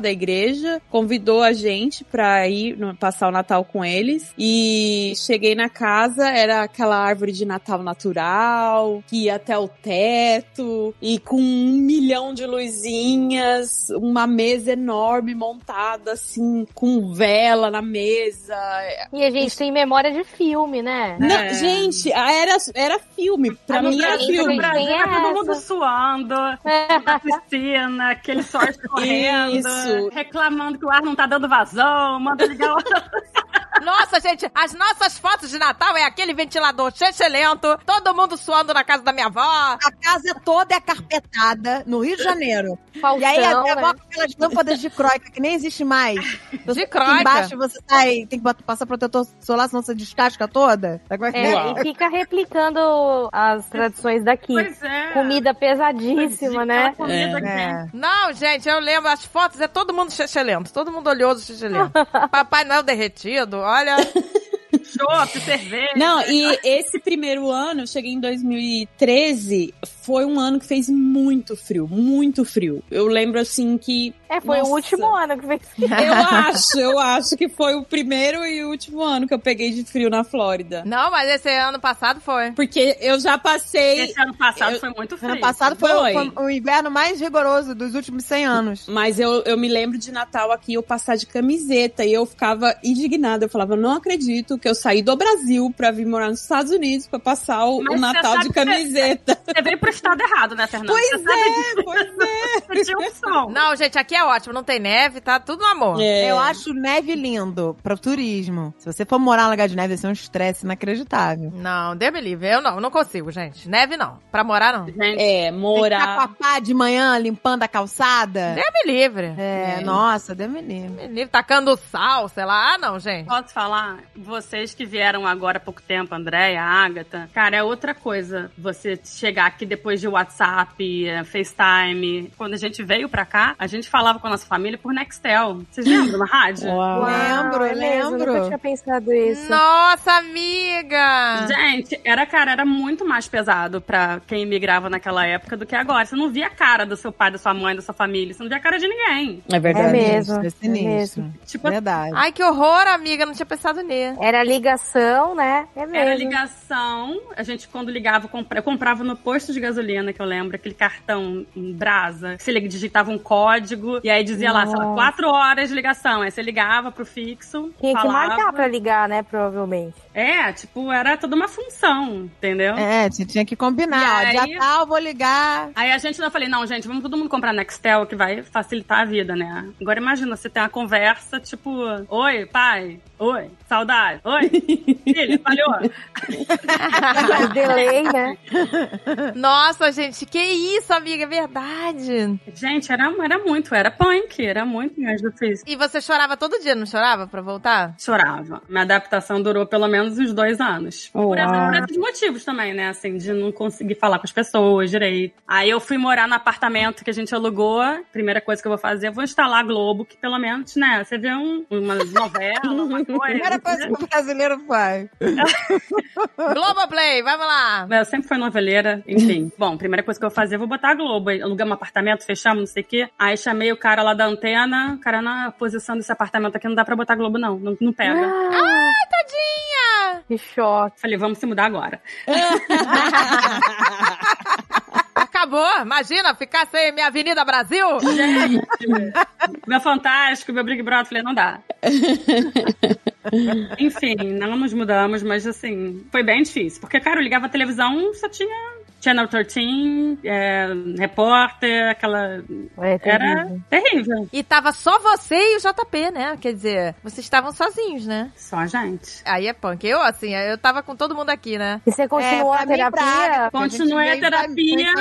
S7: da igreja convidou a gente pra ir no- passar o Natal com eles. E cheguei na casa, era aquela árvore de Natal natural, que ia até o teto, e com um milhão de luzinhas, uma mesa enorme montada, assim, com vela na mesa.
S3: E a gente tem memória de filme, né?
S7: Não, gente, era, era filme. Pra
S3: A
S7: mim era
S5: No
S7: filme.
S3: tem
S5: Brasil, tá todo mundo suando, na piscina, aquele sol
S7: Isso.
S5: reclamando que o ar não tá dando vazão, manda ligar o...
S1: Nossa, gente, as nossas fotos de Natal é aquele ventilador lento, todo mundo suando na casa da minha avó.
S2: A casa toda é carpetada no Rio de Janeiro.
S3: Faustão,
S2: E aí a minha
S3: né?
S2: avó com aquelas lâmpadas de croica que nem existe mais.
S1: De
S2: Aqui
S1: croica.
S2: Embaixo você sai, tem que botar- passar protetor solar, senão você descasca toda. Como é
S3: e fica replicando as tradições daqui.
S5: Pois é.
S3: Comida pesadíssima, né?
S5: Comida
S2: É.
S5: que
S2: É.
S1: Não, gente, eu lembro, as fotos é todo mundo lento, todo mundo olhoso lento. Papai Noel derretido, olha.
S5: chopp, cerveja.
S7: Não, e esse primeiro ano, eu cheguei em 2013, foi um ano que fez muito frio, muito frio. Eu lembro assim que.
S3: É, foi
S7: Nossa.
S3: o último ano que fez.
S7: Eu acho, eu acho que foi o primeiro e o último ano que eu peguei de frio na Flórida.
S1: Não, mas esse ano passado foi.
S7: Porque eu já passei.
S5: Esse ano passado
S7: Eu-
S5: foi muito frio.
S2: Ano passado foi,
S7: Foi.
S2: foi o inverno mais rigoroso dos últimos 100 anos.
S7: Mas eu, eu me lembro de Natal aqui, eu passar de camiseta e eu ficava indignada. Eu falava, não acredito que eu saí do Brasil pra vir morar nos Estados Unidos pra passar o, o Natal de camiseta.
S5: Você veio pro estado errado, né, Fernanda?
S7: Pois
S5: Você
S7: é, pois é.
S1: Não, gente, aqui é ótimo, não tem neve, tá tudo no amor.
S7: É.
S2: Eu acho neve lindo pro turismo. Se você for morar no lugar de neve, vai ser um estresse inacreditável.
S1: Não, me livre. Eu não, não consigo, gente. Neve não. Pra morar, não.
S5: Gente,
S7: É,
S2: Tem
S7: morar.
S2: ficar com a pá de manhã limpando a calçada.
S1: Deus me livre.
S2: É,
S7: É.
S2: nossa, Deus me livre.
S1: Me livre, tacando sal, sei lá. Ah, não, gente.
S5: Posso falar? Vocês que vieram agora há pouco tempo, Andréia, Agatha, cara, é outra coisa você chegar aqui depois de WhatsApp, eh, FaceTime. Quando a gente veio pra cá, a gente falava com a nossa família por Nextel. Vocês lembram na rádio?
S7: Uau.
S2: Lembro,
S3: é mesmo,
S2: lembro.
S3: Nunca tinha pensado isso.
S1: Nossa, amiga!
S5: Gente, era, cara, era muito mais pesado pra quem migrava naquela época do que agora. Você não via a cara do seu pai, da sua mãe, da sua família. Você não via a cara de ninguém.
S7: É
S3: É
S7: verdade.
S3: mesmo.
S2: É
S3: é
S2: sinistro.
S3: mesmo.
S5: Tipo,
S2: Verdade.
S1: Ai, que horror, amiga. Não tinha pensado nisso.
S3: Era ligação, né? É mesmo.
S5: Era ligação. A gente, quando ligava, eu comprava no posto de gasolina, que eu lembro, aquele cartão em brasa. que Você digitava um código e aí dizia lá, sei lá,
S3: Nossa.
S5: quatro horas de ligação. Aí você ligava pro fixo.
S3: Tinha que
S5: falava.
S3: marcar pra ligar, né? Provavelmente.
S5: É, tipo, era toda uma função, entendeu?
S2: É, você tinha que combinar.
S5: E
S2: Ó,
S5: aí-
S2: dia tal, vou ligar.
S5: Aí a gente não falei, não, gente, vamos todo mundo comprar Nextel, que vai facilitar a vida, né? Agora imagina, você tem uma conversa, tipo, oi, pai, oi, saudade, oi, filha, falhou.
S3: Delay, né?
S1: Nossa, gente, que isso, amiga, é verdade.
S5: Gente, era, era muito, era punk, era muito mais difícil.
S1: E você chorava todo dia, não chorava pra voltar?
S5: Chorava. Minha adaptação durou pelo menos uns dois anos. Por, essa- por esses motivos também, né? Assim, de não conseguir falar com as pessoas direito. Aí eu fui morar no apartamento que a gente alugou. Primeira coisa que eu vou fazer, eu vou instalar a Globo, que pelo menos, né? Você vê um, uma novela, uma coisa.
S2: Primeira coisa que o brasileiro faz.
S1: Globoplay, vamos lá.
S5: Eu sempre fui noveleira, enfim. Bom, primeira coisa que eu vou fazer, eu vou botar a Globo. Alugamos um apartamento, fechamos, não sei o quê. Aí chamei o cara lá da antena. O cara, na posição desse apartamento aqui não dá pra botar Globo, não. Não, não pega.
S3: Ah,
S1: Tadinha!
S3: Que choque.
S5: Falei, vamos se mudar agora.
S1: Acabou, imagina ficar sem minha Avenida Brasil.
S5: Gente, meu Fantástico, meu Big Brother, falei, não dá. Enfim, não nos mudamos, mas assim, foi bem difícil. Porque, cara, eu ligava a televisão, só tinha Channel 13, é, repórter, aquela.
S3: É
S5: Era
S3: terrível.
S1: E tava só você e o JP, né? Quer dizer, vocês estavam sozinhos, né?
S5: Só a gente.
S1: Aí é punk. Eu, assim, eu tava com todo mundo aqui, né?
S3: E você continuou
S2: É,
S3: a terapia?
S2: A
S5: Continuei a
S2: da-
S5: terapia.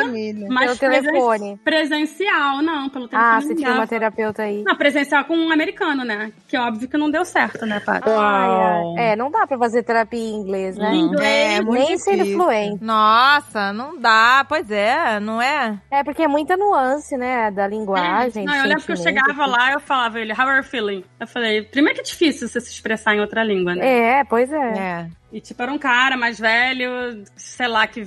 S5: Mas
S3: Pelo
S5: presen-
S3: telefone.
S5: presencial, não, pelo telefone.
S3: Ah, você tinha uma terapeuta aí.
S5: Não, presencial com um americano, né? Que óbvio que não deu certo, né, pai?
S3: Ai, ai. É, não dá pra fazer terapia em inglês, né?
S5: Em inglês,
S2: É, muito
S3: Nem sendo fluente.
S1: Nossa, não dá. Pois é, não é?
S3: É porque é muita nuance, né? Da linguagem.
S5: Não,
S3: do
S5: eu lembro que eu chegava
S3: assim.
S5: lá eu falava ele, how are you feeling? Eu falei, primeiro que é difícil você se expressar em outra língua, né?
S3: É, pois é.
S2: É.
S5: E tipo, era um cara mais velho, sei lá, que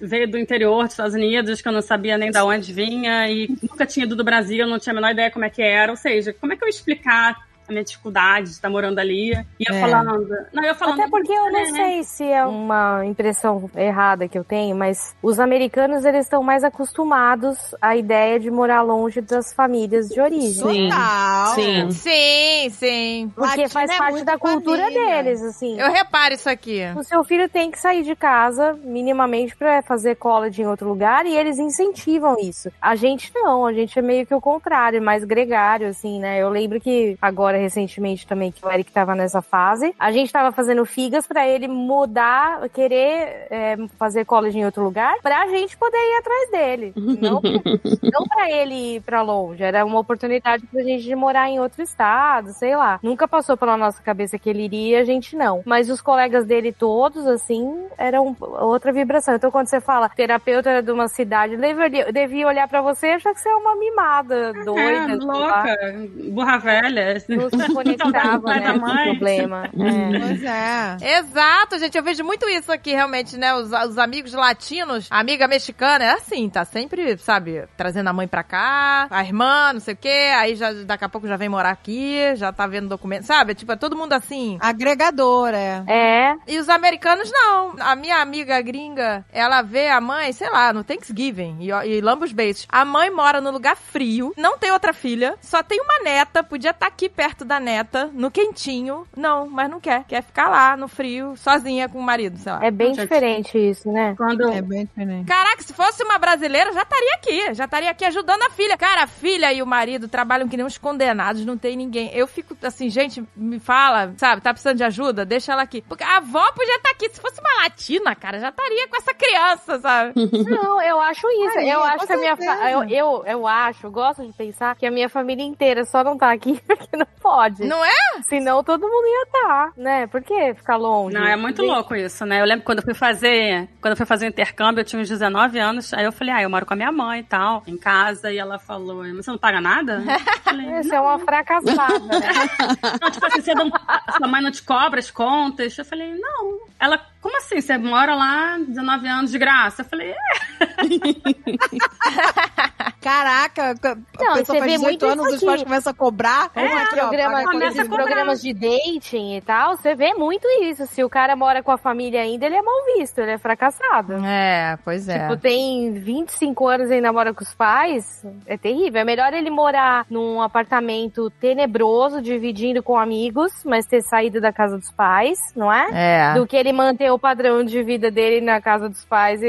S5: veio do interior dos Estados Unidos, que eu não sabia nem de onde vinha, e nunca tinha ido do Brasil, eu não tinha a menor ideia como é que era. Ou seja, como é que eu ia explicar a minha dificuldade de estar morando ali? E eu
S2: É.
S5: falando. Não, eu falando.
S3: Até porque eu não
S5: é,
S3: sei se é uma impressão errada que eu tenho, mas os americanos eles estão mais acostumados à ideia de morar longe das famílias de origem.
S7: Sim.
S2: Total.
S7: Sim.
S1: Sim, sim.
S3: Porque
S2: Latino
S3: faz
S2: é
S3: parte
S2: muito
S3: da cultura
S2: família.
S3: deles, assim.
S1: Eu reparo isso aqui.
S3: O seu filho tem que sair de casa minimamente pra fazer college em outro lugar e eles incentivam isso. A gente não, a gente é meio que o contrário, mais gregário, assim, né? Eu lembro que agora, recentemente também, que o Eric tava nessa fase, a gente tava fazendo figas pra ele mudar, querer é, fazer college em outro lugar, pra gente poder ir atrás dele. Não, não pra ele ir pra longe, era uma oportunidade pra gente de morar em outro estado, sei lá. Nunca passou pela nossa cabeça que ele iria, a gente não. Mas os colegas dele todos, assim, eram outra vibração. Então quando você fala terapeuta de uma cidade, deveria, devia olhar pra você e achar que você é uma mimada,
S5: É,
S3: doida, lá.
S5: louca, burra velha.
S3: Não se conectava,
S5: Pai da
S3: né, com o problema. É.
S2: Pois é.
S1: Exato, gente. Eu vejo muito isso aqui, realmente, né? Os, os amigos latinos, a amiga mexicana, é assim, tá sempre, sabe, trazendo a mãe pra cá, a irmã, não sei o quê. Aí já, daqui a pouco já vem morar aqui, já tá vendo documento, sabe? Tipo, é todo mundo assim.
S2: Agregador, é.
S3: É,
S1: E os americanos não. A minha amiga gringa, ela vê a mãe, sei lá, no Thanksgiving e, e lamba os beijos. A mãe mora no lugar frio, não tem outra filha, só tem uma neta, podia estar aqui perto da neta, no quentinho. Não, mas não quer. Quer ficar lá no frio, sozinha com o marido, sei lá.
S3: é bem diferente isso, né?
S5: Quando,
S2: É bem diferente.
S1: Caraca, se fosse uma brasileira, já estaria aqui. Já estaria aqui ajudando a filha. Cara, a filha e o marido trabalham que nem uns condenados, não tem ninguém. Eu fico assim, gente, me fala, sabe, tá precisando de ajuda? Deixa ela aqui. Porque a avó podia estar aqui. Se fosse uma latina, cara, já estaria com essa criança, sabe?
S3: Não, eu acho isso.
S2: Aí,
S3: eu acho que a minha fa- eu, eu, eu acho, eu gosto de pensar que a minha família inteira só não tá aqui porque não pode.
S1: Não é?
S3: Senão todo mundo ia estar, né? Por que ficar longe?
S5: Não, é muito
S3: Bem-
S5: louco isso, né? Eu lembro quando eu fui fazer, quando eu fui fazer o intercâmbio, eu tinha uns 19 anos, aí eu falei, ah, eu moro com a minha mãe e tal, em casa, e ela falou, mas você não paga nada? Falei,
S3: Isso é uma fracassada, né?
S5: Não, tipo assim, você não, sua mãe não te cobra as contas? Eu falei, não. Ela, como assim? Você mora lá 19 anos de graça? Eu falei, é.
S2: Caraca, a
S3: Não,
S2: pessoa
S3: você
S2: faz
S3: vê
S2: 18
S3: muito
S2: anos,
S3: isso
S2: os pais começam a cobrar. Vamos aqui, ó,
S3: Programa,
S2: paga
S5: começa a
S3: programas de dating e tal, você vê muito isso. Se o cara mora com a família ainda, ele é mal visto, ele é fracassado.
S1: É, pois é.
S3: Tipo, tem 25 anos e ainda mora com os pais, é terrível. É melhor ele morar num apartamento tenebroso, dividindo com amigos, mas ter saído da casa dos pais, não é?
S1: É.
S3: Do que ele manter o padrão de vida dele na casa dos pais e,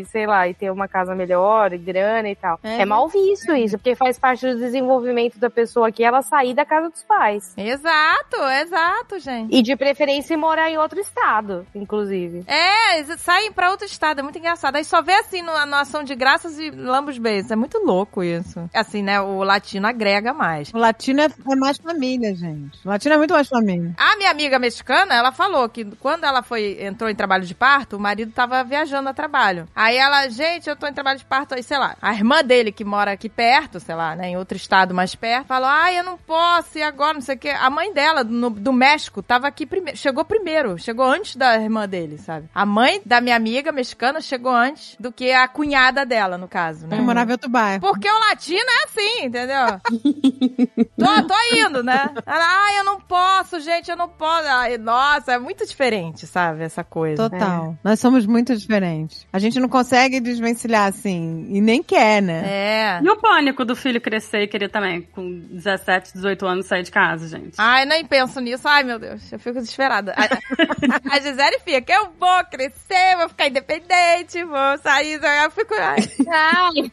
S3: e, sei lá, e ter uma casa melhor, e grana e tal.
S2: É.
S3: É, mal visto isso, porque faz parte do desenvolvimento da pessoa aqui ela sair da casa dos pais.
S1: Exato, exato, gente.
S3: E de preferência morar em outro estado, inclusive.
S1: É, saem pra outro estado, é muito engraçado. Aí só vê assim no, na ação de graças e lambos beijos. É muito louco isso. Assim, né? O latino agrega mais.
S2: O latino é, é mais família, gente. O latino é muito mais família.
S1: A minha amiga mexicana, ela falou que quando ela foi entrou em trabalho de parto, o marido tava viajando a trabalho. Aí ela, gente, eu tô em trabalho de parto, aí sei lá. A irmã dele que mora aqui perto, sei lá, né, em outro estado mais perto, falou: "Ai, eu não posso e agora, não sei o quê". A mãe dela no- do México tava aqui primeiro, chegou primeiro, chegou antes da irmã dele, sabe? A mãe da minha amiga mexicana chegou antes do que a cunhada dela, no caso, né?
S2: Eu morava em outro bairro.
S1: Porque o latino é assim, entendeu? tô, tô indo, né? Ela, Ai, eu não posso, gente, eu não posso. Ai, nossa, é muito diferente, sabe? Essa coisa.
S2: Total. Nós somos muito diferentes. A gente não consegue desvencilhar assim. E nem quer, né?
S1: É.
S5: E o pânico do filho crescer e querer também, com 17, 18 anos, sair de casa, gente.
S1: Ai, nem penso nisso. Ai, meu Deus, eu fico desesperada. A, a Gisele fica, eu vou crescer, vou ficar independente, vou sair. Eu fico, ai.
S3: Ai,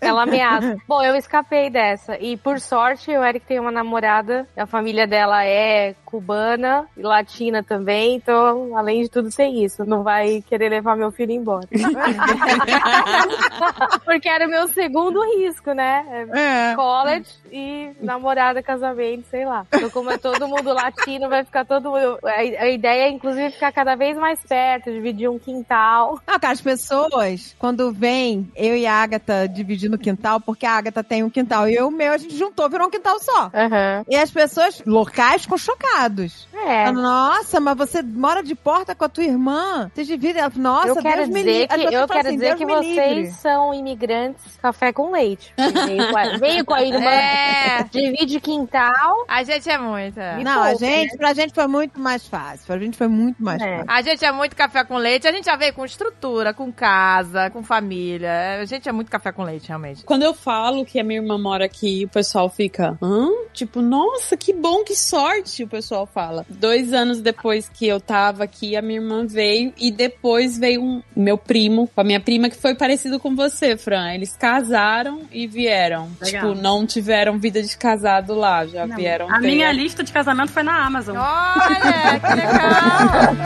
S3: ela ameaça. Bom, eu escapei dessa. E por sorte, o Eric tem uma namorada. A família dela é cubana e latina também. Então, além de tudo, tem isso. Não vai querer levar meu filho embora. Porque era o meu segundo risco, né?
S2: É.
S3: College e namorada, casamento, sei lá. Então, como é todo mundo latino, vai ficar todo mundo. A, ideia é, inclusive, ficar cada vez mais perto, dividir um quintal.
S2: Não, cara, as pessoas, quando vem eu e a Agatha dividindo o quintal, porque a Agatha tem um quintal e eu o meu, a gente juntou, virou um quintal só.
S3: Aham.
S2: E as pessoas locais ficam chocados.
S3: É.
S2: Nossa, mas você mora de porta com a tua irmã? Vocês dividem? Nossa,
S3: eu quero
S2: Deus me
S3: dizer
S2: livre.
S3: que, eu quero
S2: assim,
S3: dizer
S2: Deus
S3: que
S2: me
S3: vocês
S2: livre.
S3: são imigrantes café com leite. Veio com a, veio com a irmã,
S1: É.
S3: divide quintal.
S1: A gente é muito. é.
S2: Não, a
S3: pouco,
S2: gente, pra gente foi muito mais fácil. Pra gente foi muito mais
S3: É.
S2: fácil.
S1: A gente é muito café com leite, a gente já veio com estrutura, com casa, com família. A gente é muito café com leite, realmente.
S7: Quando eu falo que a minha irmã mora aqui, o pessoal fica, hã? Tipo, nossa, que bom, que sorte, o pessoal fala. Dois anos depois que eu tava aqui, a minha irmã veio e depois veio um meu primo, com a minha prima, que foi parecido com você, Fran. Eles casaram e vieram.
S5: Legal.
S7: Tipo, não tiveram vida de casado lá, já
S5: Não,
S7: vieram
S5: a
S7: ter.
S5: minha lista de casamento foi na Amazon.
S1: Olha, que legal!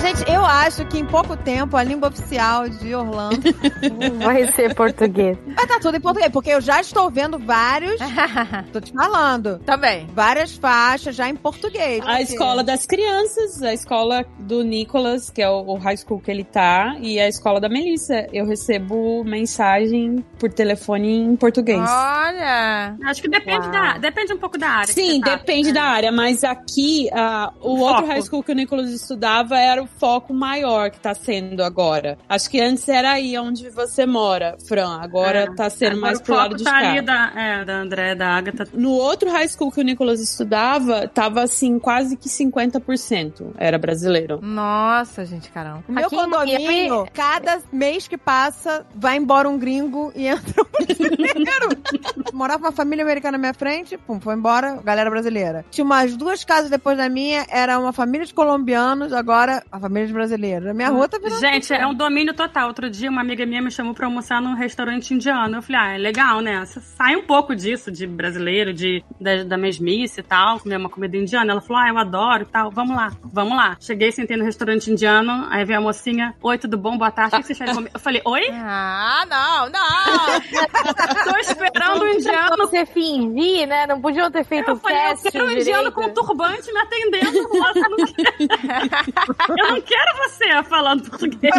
S2: Gente, eu acho que em pouco tempo a língua oficial de Orlando
S3: Vai ser português.
S2: vai estar tudo em português, porque eu já estou vendo vários, tô te falando,
S1: Também.
S2: várias faixas já em português.
S7: A escola das crianças, a escola do Nicolas, que é o, o high school que ele tá, e a escola da Melissa. Eu recebo mensagem por telefone em português.
S1: Olha!
S5: Acho que depende,
S3: Uau.
S5: da, depende um pouco da área.
S7: Sim,
S5: tá.
S7: depende da área, mas aqui ah, o
S5: O
S7: outro
S5: foco.
S7: high school que o Nicolas estudava era o foco maior que tá sendo agora. Acho que antes era aí onde você mora, Fran. Agora
S5: É.
S7: tá sendo
S5: Agora
S7: mais pro lado
S5: foco
S7: de
S5: tá
S7: cá.
S5: ali da, é, da André, da Agatha.
S7: No outro high school que o Nicolas estudava, tava assim, quase que 50% era brasileiro.
S1: Nossa, gente, caramba.
S2: O meu
S3: Aqui em
S2: condomínio,
S3: Miami-
S2: cada mês que passa, vai embora um gringo e entra um brasileiro. Morava uma família americana na minha frente, pum, foi embora, galera brasileira. Tinha umas duas casas depois da minha, era uma família de colombianos, agora a família de brasileiros. A minha rua tá virando.
S5: Gente, é um domínio total. Outro dia, uma amiga minha me chamou pra almoçar num restaurante indiano. Eu falei, ah, é legal, né? Você sai um pouco disso, de brasileiro, de, da, da mesmice e tal, comer uma comida indiana. Ela falou, ah, eu adoro e tal. Vamos lá, vamos lá. Cheguei, sentei no restaurante indiano, aí veio a mocinha, oi, tudo bom? Boa tarde, o que vocês querem comer? Eu falei, oi?
S1: Ah, não, não.
S5: Tô esperando o indiano.
S3: Você fingir, né? Não podiam ter feito
S5: Eu
S3: o
S5: falei, eu
S3: teste
S5: quero um indiano com turbante me atendendo. Eu não quero. Eu não quero você falando português.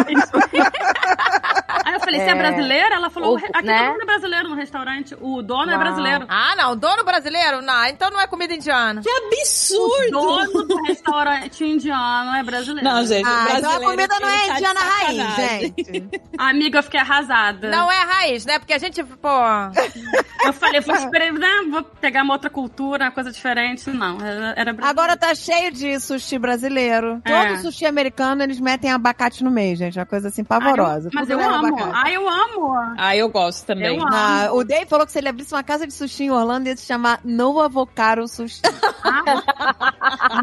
S5: Aí eu falei, você é
S3: É.
S5: brasileira? Ela falou,
S3: Ou-
S5: aqui
S3: né?
S5: todo mundo é brasileiro no restaurante. O dono é brasileiro.
S1: Ah, não. Dono brasileiro? Não, então não é comida indiana.
S7: Que
S5: O
S7: absurdo!
S5: dono do restaurante indiano é brasileiro.
S7: Não, gente,
S2: Ah, então a comida não é
S7: tá
S2: indiana raiz, gente.
S5: Amiga, eu fiquei arrasada.
S1: Não é raiz, né? Porque a gente, pô.
S5: Eu falei, vou, né? vou pegar uma outra cultura, uma coisa diferente. Não, era, brasileiro.
S2: Agora tá cheio de sushi brasileiro.
S5: É.
S2: Todo sushi americano, eles metem abacate no meio, gente. Uma coisa assim pavorosa.
S5: Ah, eu- mas eu amo.
S2: abacate.
S5: Ah, eu amo.
S7: Ah, eu gosto também.
S5: Eu amo.
S2: Ah, o Dave falou que se ele abrisse uma casa de sushi em Orlando, ia se chamar No Avocado Sushi.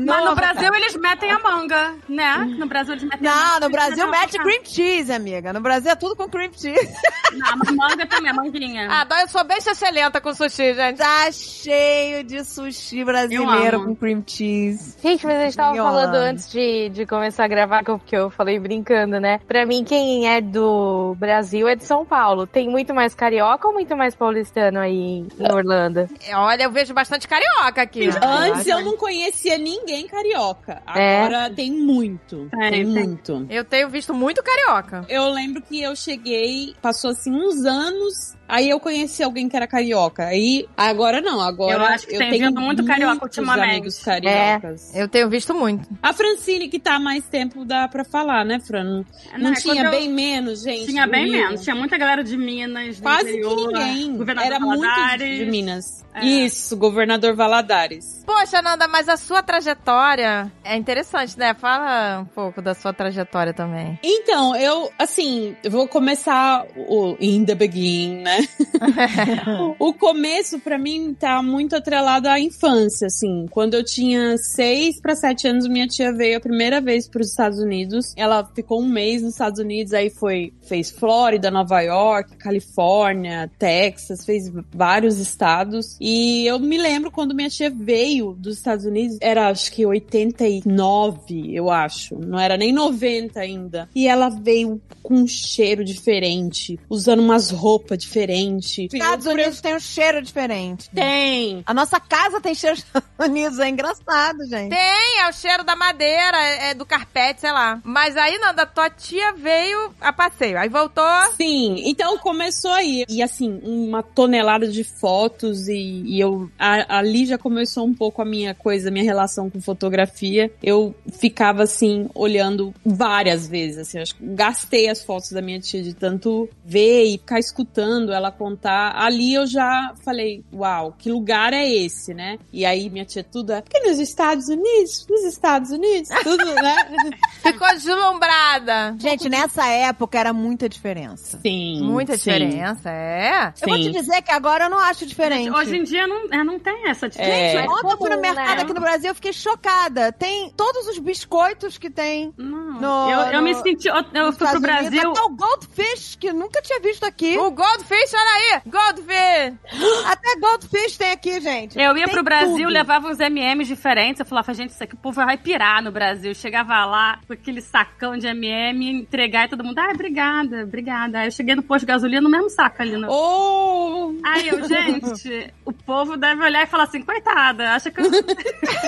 S5: Mas no Brasil eles metem a manga, né? No Brasil eles metem a manga.
S2: Não, no Brasil mete cream cheese, amiga. No Brasil é tudo com cream cheese.
S5: Não, mas manga também, a manguinha.
S1: Ah, dói, eu sou bem excelente com sushi, gente.
S2: Tá cheio de sushi brasileiro com cream cheese.
S3: Gente, mas a gente tava falando antes de, de começar a gravar, que eu, eu falei brincando, né? Pra mim, quem é do Brasil é de São Paulo. Tem muito mais carioca ou muito mais paulistano aí em, em Orlando?
S1: Olha, eu vejo bastante carioca aqui.
S7: Antes eu não conhecia ninguém carioca.
S3: É.
S7: Agora tem muito.
S5: Tem,
S7: Tem,
S5: tem.
S7: muito.
S1: Eu tenho visto muito carioca.
S7: Eu lembro que eu cheguei, passou assim uns anos, aí eu conheci alguém que era carioca. Aí, agora não, agora
S5: Eu acho que tem
S7: tenho
S5: vindo muito carioca ultimamente.
S7: amigos cariocas.
S1: Eu tenho visto muito.
S7: A Francine, que tá mais tempo, dá pra falar, né, Fran? Não, não
S5: é
S7: tinha
S5: quando eu-
S7: bem menos, gente?
S5: Tinha bem
S7: Rio?
S5: menos. Tinha muita galera de Minas,
S7: Quase que
S5: interior,
S7: ninguém.
S5: Governador
S7: Era muito de,
S5: Valadares.
S7: Minas.
S5: É.
S7: Isso, governador Valadares.
S1: Poxa, Nanda, mas a sua trajetória é interessante, né? Fala um pouco da sua trajetória também.
S7: Então, eu, assim, eu vou começar o in the beginning, né? o começo, pra mim, tá muito atrelado à infância, assim. Quando eu tinha seis pra sete anos, minha tia veio a primeira vez Estados Unidos. Ela ficou um mês nos Estados Unidos, aí foi, fez Flórida, Nova York, Califórnia, Texas, fez vários estados. E eu me lembro quando minha tia veio dos Estados Unidos, era acho que 89, eu acho. Não era nem 90 ainda. E ela veio com um cheiro diferente, usando umas roupas diferentes.
S2: Estados
S7: Eu-
S2: Unidos tem um cheiro diferente.
S7: Tem.
S2: A nossa casa tem cheiro dos Estados Unidos. É engraçado, gente.
S1: Tem, é o cheiro da madeira, é do carpete, sei lá. Mas aí, Nanda, tua tia veio a passeio. Aí voltou.
S7: Sim, então começou aí. E assim, uma tonelada de fotos e, e eu a- ali já começou um pouco a minha coisa, a minha relação com fotografia. Eu ficava assim, olhando várias vezes, assim, acho que gastei as fotos da minha tia de tanto ver e ficar escutando ela contar. Ali eu já falei, uau, que lugar é esse, né? E aí minha tia tudo é, porque nos Estados Unidos, nos Estados Unidos, tudo, né?
S1: Ficou deslumbrada.
S2: Gente, nessa época era muita diferença.
S7: Sim.
S1: Muita
S7: sim.
S1: diferença, é.
S2: Eu vou te
S7: Sim.
S2: dizer que agora eu não acho diferente.
S5: Hoje em dia não, é, não tem essa diferença.
S7: É.
S2: Gente, ontem eu fui no mercado
S3: né?
S2: aqui no Brasil, eu fiquei chocada. Tem todos os biscoitos que tem.
S5: Não.
S2: No-
S5: eu, eu me senti. Eu, eu fui pro
S2: Unidos.
S5: Brasil.
S2: Até o Goldfish, que eu nunca tinha visto aqui.
S1: O Goldfish, olha aí! Goldfish!
S2: Até Goldfish tem aqui, gente.
S5: Eu ia
S2: Tem
S5: pro Brasil,
S2: tudo.
S5: levava uns MMs diferentes. Eu falava, gente, isso aqui o povo vai pirar no Brasil. Chegava lá com aquele sacão de MM, entregar e todo mundo, ah, obrigada, obrigada. Aí eu cheguei no posto de gasolina no mesmo saco ali. No...
S7: Oh!
S5: Aí eu, gente, o povo deve olhar e falar assim, coitada, acha que eu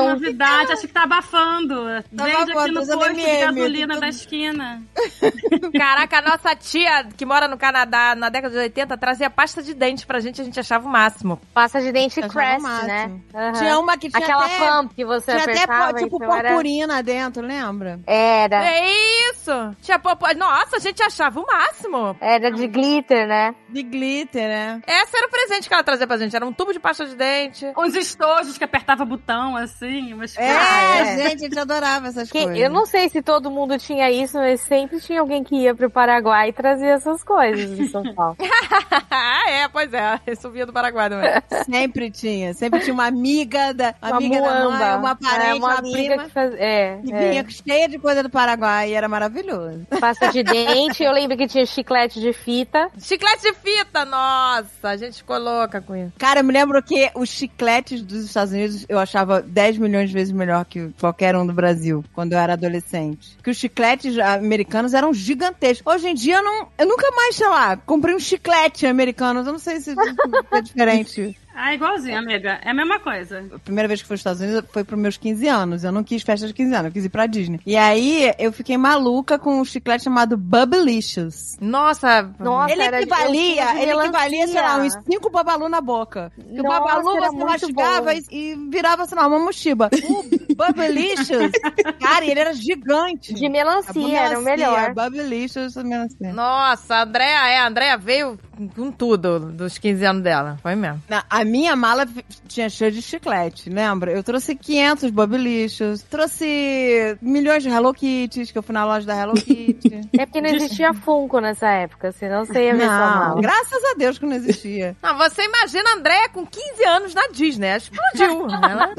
S3: são
S5: novidade, acha que tá abafando.
S2: Tá
S5: Vende aqui no posto de gasolina da esquina.
S1: Caraca, a nossa tia, que mora no Canadá na década de 80, trazia pasta de dente pra gente, a gente achava o máximo.
S3: pasta de dente Crest, né? Aham.
S2: Tinha uma que tinha
S3: Aquela
S2: até...
S3: pump que você
S2: Tinha até,
S3: apertava,
S2: tipo,
S3: então era...
S2: purpurina dentro, lembra?
S3: Era.
S1: É isso. Tinha popô. Nossa, a gente achava o máximo.
S3: Era de glitter, né?
S2: De glitter, né?
S1: Esse era o presente que ela trazia pra gente. Era um tubo de pasta de dente.
S5: Os estojos que apertava botão, assim, umas
S2: É,
S5: coisas.
S2: gente, a gente adorava essas
S3: Que-
S2: coisas.
S3: eu não sei se todo mundo tinha isso, mas sempre tinha alguém que ia pro Paraguai e trazia essas coisas em São Paulo.
S1: ah, é, pois é. Isso vinha do Paraguai também.
S2: Sempre tinha. Sempre tinha uma amiga da,
S3: Uma
S2: amiga da mãe,
S3: muamba.
S2: uma parente,
S3: É,
S2: uma,
S3: uma amiga
S2: prima.
S3: que faz... É,
S2: Que
S3: é.
S2: vinha cheia de coisa do Paraguai e era maravilhoso.
S3: Pasta de dente, eu lembro que tinha chiclete de fita.
S1: Chiclete de fita, nossa. A gente ficou louca com isso.
S2: Cara, eu me lembro que os chicletes dos Estados Unidos eu achava 10 milhões de vezes melhor que qualquer um do Brasil, quando eu era adolescente. Que os chicletes americanos eram gigantescos. Hoje em dia eu, não, eu nunca mais, sei lá, comprei um chiclete americano. Eu não sei se é diferente.
S5: Ah, igualzinho, amiga. É a mesma coisa.
S2: A primeira vez que fui aos Estados Unidos foi pros meus 15 anos. Eu não quis festa de 15 anos, eu quis ir pra Disney. E aí eu fiquei maluca com um chiclete chamado Bubblicious.
S1: Nossa.
S3: Nossa,
S2: ele equivalia, ele equivalia, sei lá, uns
S3: melancia.
S2: cinco babalu na boca. Que o babalu você mastigava e, e virava, sei lá, uma mochiba. O Bubblicious, cara, ele era gigante.
S3: De melancia, era o melhor.
S2: Bubblicious, melancia.
S1: Nossa, a Andrea, é, a Andrea veio com tudo dos 15 anos dela. Foi mesmo.
S2: Na- A minha mala tinha cheio de chiclete, lembra? Eu trouxe 500 Bubblicious, trouxe milhões de Hello Kitties, que eu fui na loja da Hello Kitty.
S3: É porque não existia Funko nessa época, senão você ia ver sua
S2: Não,
S3: mala.
S2: graças a Deus que não existia.
S1: Não, você imagina a Andrea com 15 anos na Disney. Ela Explodiu. Ela...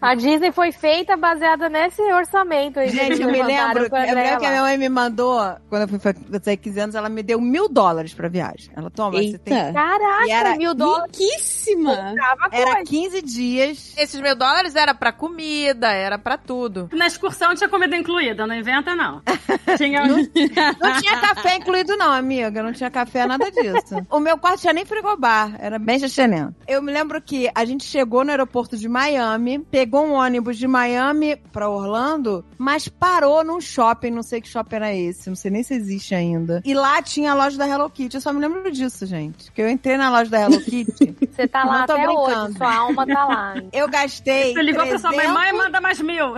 S3: A Disney foi feita baseada nesse orçamento aí.
S2: Gente, eu me lembro, eu lembro que a minha mãe me mandou, quando eu fui fazer 15 anos, ela me deu mil dólares pra viagem. Ela, toma, você tem...
S7: Eita.
S3: Caraca,
S2: E era
S3: mil dólares
S7: Riquíssima.
S3: tava
S2: Era
S3: coisa.
S2: 15 dias.
S1: Esses mil dólares era pra comida, era pra tudo.
S5: Na excursão tinha comida incluída, não inventa, não. Tinha.
S2: Não tinha café incluído não, amiga. Não tinha café, nada disso. O meu quarto tinha nem frigobar. Era bem chachenento. Eu me lembro que a gente chegou no aeroporto de Miami, pegou um ônibus de Miami pra Orlando, mas parou num shopping, não sei que shopping era esse, não sei nem se existe ainda. E lá tinha a loja da Hello Kitty. Eu só me lembro disso, gente. Porque eu entrei na loja da Hello Kitty.
S3: Você tá lá até
S2: brincando.
S3: hoje, sua alma tá lá.
S2: Eu gastei.
S5: Você ligou pra sua mãe,
S2: 300
S5: mãe, manda mais mil.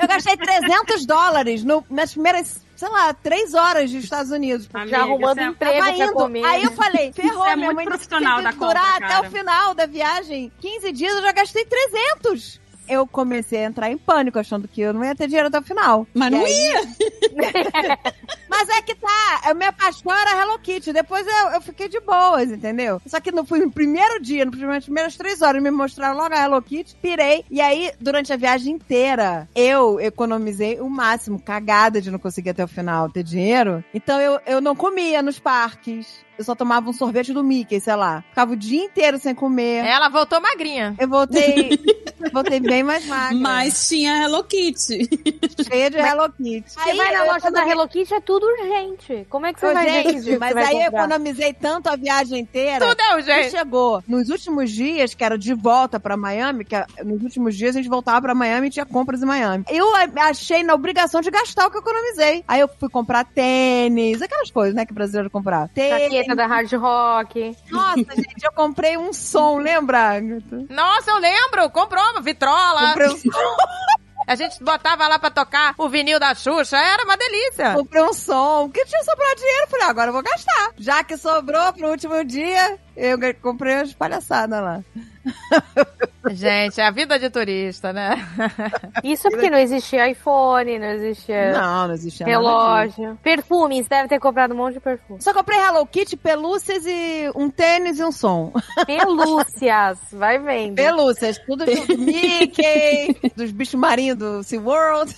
S2: Eu gastei 300 dólares no, nas primeiras, sei lá, três horas dos Estados Unidos.
S5: Amiga,
S3: Já arrumando
S5: é-
S3: emprego pra
S2: indo.
S3: comer.
S2: Aí eu falei, ferrou,
S5: Isso é
S2: minha
S5: muito
S2: mãe que
S5: profissional
S2: tem
S5: da
S2: que durar
S5: compra,
S2: até
S5: cara.
S2: o final da viagem. 15 dias eu já gastei 300. Eu comecei a entrar em pânico, achando que eu não ia ter dinheiro até o final.
S7: Mas
S2: E
S7: não
S2: aí-
S7: ia.
S2: Mas é que tá, a minha paixão era Hello Kitty. Depois eu, eu fiquei de boas, entendeu? Só que no, fui no primeiro dia, no primeiro- nas primeiras três horas, me mostraram logo a Hello Kitty, pirei. E aí, durante a viagem inteira, eu economizei o máximo, cagada de não conseguir até o final ter dinheiro. Então eu, eu não comia nos parques. Eu só tomava um sorvete do Mickey, sei lá. Ficava o dia inteiro sem comer.
S1: Ela voltou magrinha.
S2: Eu voltei, voltei bem mais magra.
S7: Mas tinha Hello Kitty.
S2: cheia de Hello Kitty.
S3: Você vai na
S2: eu
S3: loja da Hello Kitty, é tudo urgente. Como é que você
S2: Ô,
S3: vai
S2: gente, mas
S3: vai
S2: aí eu
S3: comprar?
S2: economizei tanto a viagem inteira.
S1: Tudo é urgente.
S2: chegou nos últimos dias, que era de volta pra Miami, que nos últimos dias a gente voltava pra Miami e tinha compras em Miami. Eu achei na obrigação de gastar o que eu economizei. Aí eu fui comprar tênis, aquelas coisas, né, que brasileiro comprar. Tênis.
S3: Da Hard Rock.
S2: Nossa, gente, eu comprei um som, lembra, Agatha?
S1: Nossa, eu lembro. Comprou uma vitrola.
S2: Comprei um som.
S1: A gente botava lá pra tocar o vinil da Xuxa. Era uma delícia.
S2: Comprei um som, porque tinha sobrado dinheiro. Falei, ah, agora eu vou gastar. Já que sobrou pro último dia, eu comprei umas palhaçadas lá.
S1: Gente, é a vida de turista, né?
S3: Isso porque não existia iPhone, não existia
S2: Não, não existia
S3: relógio. Perfumes, deve ter comprado um monte de perfume.
S2: Só comprei Hello Kitty, pelúcias e um tênis e um som.
S3: Pelúcias, vai vendo.
S2: Pelúcias, tudo do Mickey, dos bichos marinhos do SeaWorld.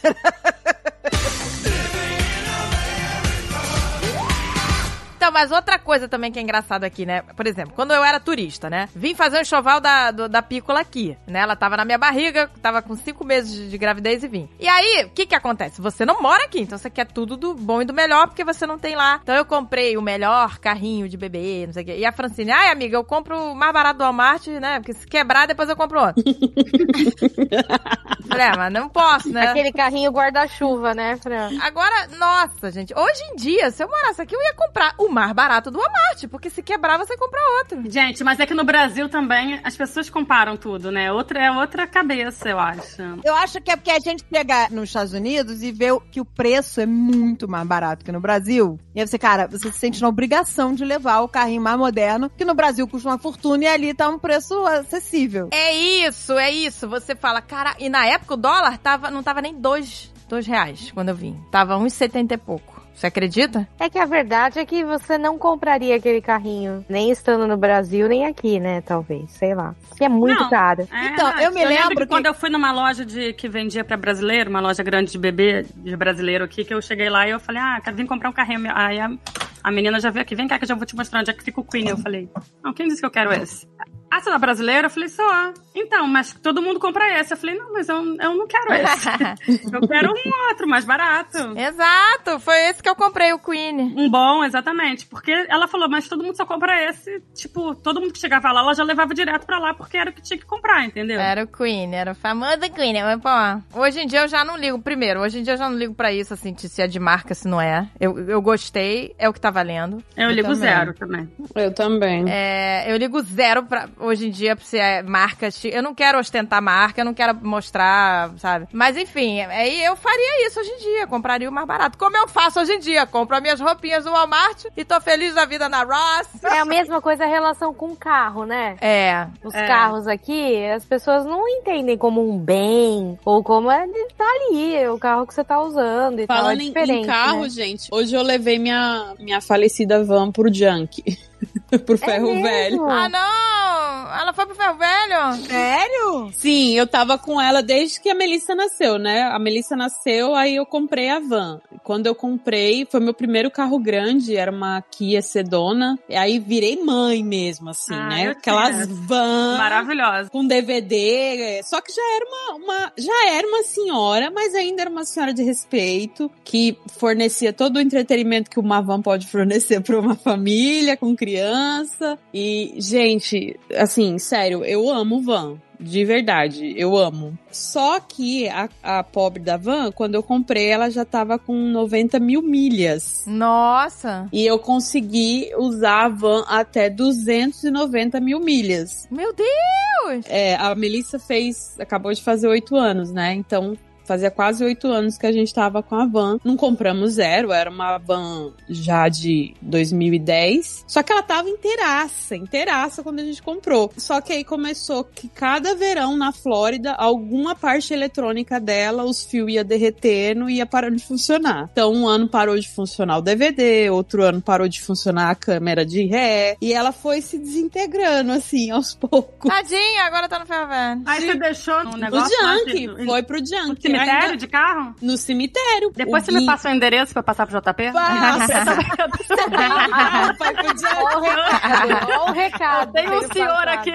S1: Então, mas outra coisa também que é engraçado aqui, né? Por exemplo, quando eu era turista, né? Vim fazer o enxoval da, do- da pícola aqui, né? Ela tava na minha barriga, tava com cinco meses de, de gravidez e vim. E aí, o que que acontece? Você não mora aqui, então você quer tudo do bom e do melhor, porque você não tem lá. Então eu comprei o melhor carrinho de bebê, não sei o quê. E a Francine, ai amiga, eu compro o mais barato do Walmart, né? Porque se quebrar, depois eu compro outro. Falei, é, mas não posso, né?
S3: Aquele carrinho guarda-chuva, né, Fran?
S1: Agora, nossa, gente, hoje em dia, se eu morasse aqui, eu ia comprar o mais barato do Walmart, porque se quebrar, você compra outro.
S5: Gente, mas é que no Brasil também as pessoas comparam tudo, né? Outra é outra cabeça, eu acho.
S2: Eu acho que é porque a gente chega nos Estados Unidos e vê que o preço é muito mais barato que no Brasil. E aí você, cara, você se sente na obrigação de levar o carrinho mais moderno, que no Brasil custa uma fortuna e ali tá um preço acessível.
S1: É isso, é isso. Você fala, cara, e na época o dólar tava, não tava nem dois, dois reais quando eu vim. Tava uns setenta e pouco. Você acredita?
S3: É que a verdade é que você não compraria aquele carrinho, nem estando no Brasil, nem aqui, né? Talvez, sei lá. Que é muito
S5: Não.
S3: caro.
S5: É,
S2: Então, eu me lembro
S5: que,
S2: que-
S5: quando eu fui numa loja de que vendia pra brasileiro, uma loja grande de bebê, de brasileiro aqui, que eu cheguei lá e eu falei, ah, quero vir comprar um carrinho. Aí a, a menina já veio aqui, vem cá que eu já vou te mostrar onde é que fica o Queen. Eu falei, não, quem disse que eu quero esse? Ah, você é brasileira? Eu falei, sou. Então, mas todo mundo compra esse. Eu falei, não, mas eu, eu não quero esse. eu quero um outro, mais barato.
S1: Exato, foi esse que eu comprei, o Queen.
S5: Um bom, exatamente. Porque ela falou, mas todo mundo só compra esse. Tipo, todo mundo que chegava lá, ela já levava direto pra lá, porque era o que tinha que comprar, entendeu?
S1: Era o Queen, era o famoso Queen. Mas, pô, hoje em dia eu já não ligo. Primeiro, hoje em dia eu já não ligo pra isso, assim, se é de marca, se não é. Eu, eu gostei, é o que tá valendo.
S5: Eu, ligo
S2: também.
S5: zero também.
S7: Eu também.
S1: É, eu ligo zero pra, hoje em dia pra se é marca. chi- Eu não quero ostentar marca, eu não quero mostrar, sabe? Mas enfim, aí eu faria isso hoje em dia, compraria o mais barato. Como eu faço hoje em dia, compro as minhas roupinhas do Walmart e tô feliz da vida na Ross.
S3: É a mesma coisa a relação com o carro, né?
S1: É,
S3: Os
S5: É.
S3: carros aqui, as pessoas não entendem como um bem, ou como é tá ali, é o carro que você tá usando e tal.
S7: Falando
S3: É
S7: em- em carro,
S3: né?
S7: gente, hoje eu levei minha, minha falecida van pro junk. pro ferro
S3: É
S7: velho.
S1: Ah, não! Ela foi pro ferro velho?
S2: Sério?
S7: Sim, eu tava com ela desde que a Melissa nasceu, né? A Melissa nasceu, aí eu comprei a van. Quando eu comprei, foi meu primeiro carro grande, era uma Kia Sedona. E aí virei mãe mesmo, assim,
S5: Ah,
S7: né? Aquelas vans
S5: Maravilhosa.
S7: com DVD, é, só que já era uma, uma- já era uma senhora, mas ainda era uma senhora de respeito, que fornecia todo o entretenimento que uma van pode fornecer para uma família com criança. E, gente, assim, sério, eu amo van. De verdade, eu amo. Só que a, a pobre da van, quando eu comprei, ela já tava com 90 mil milhas.
S1: Nossa!
S7: E eu consegui usar a van até 290 mil milhas.
S1: Meu Deus!
S7: É, a Melissa fez, acabou de fazer oito anos, né? Então, fazia quase oito anos que a gente tava com a van. Não compramos zero, era uma van já de 2010. Só que ela tava inteiraça, inteiraça quando a gente comprou. Só que aí começou que cada verão na Flórida, alguma parte eletrônica dela, os fios ia derretendo e ia parando de funcionar. Então, um ano parou de funcionar o DVD, outro ano parou de funcionar a câmera de ré. E ela foi se desintegrando, assim, aos poucos.
S1: Tadinha, agora tá no ferro velho.
S5: Aí você deixou um
S7: O
S5: negócio lá
S7: junk, foi pro junk.
S5: Cemitério
S7: Ainda-
S5: de carro?
S7: No cemitério.
S5: Depois
S7: O
S5: você me
S7: Gui-
S5: passa o endereço pra passar pro JP?
S7: Passa. Pro junk.
S3: Ó o recado, ó o recado.
S5: Tem um senhor
S3: passado.
S5: aqui.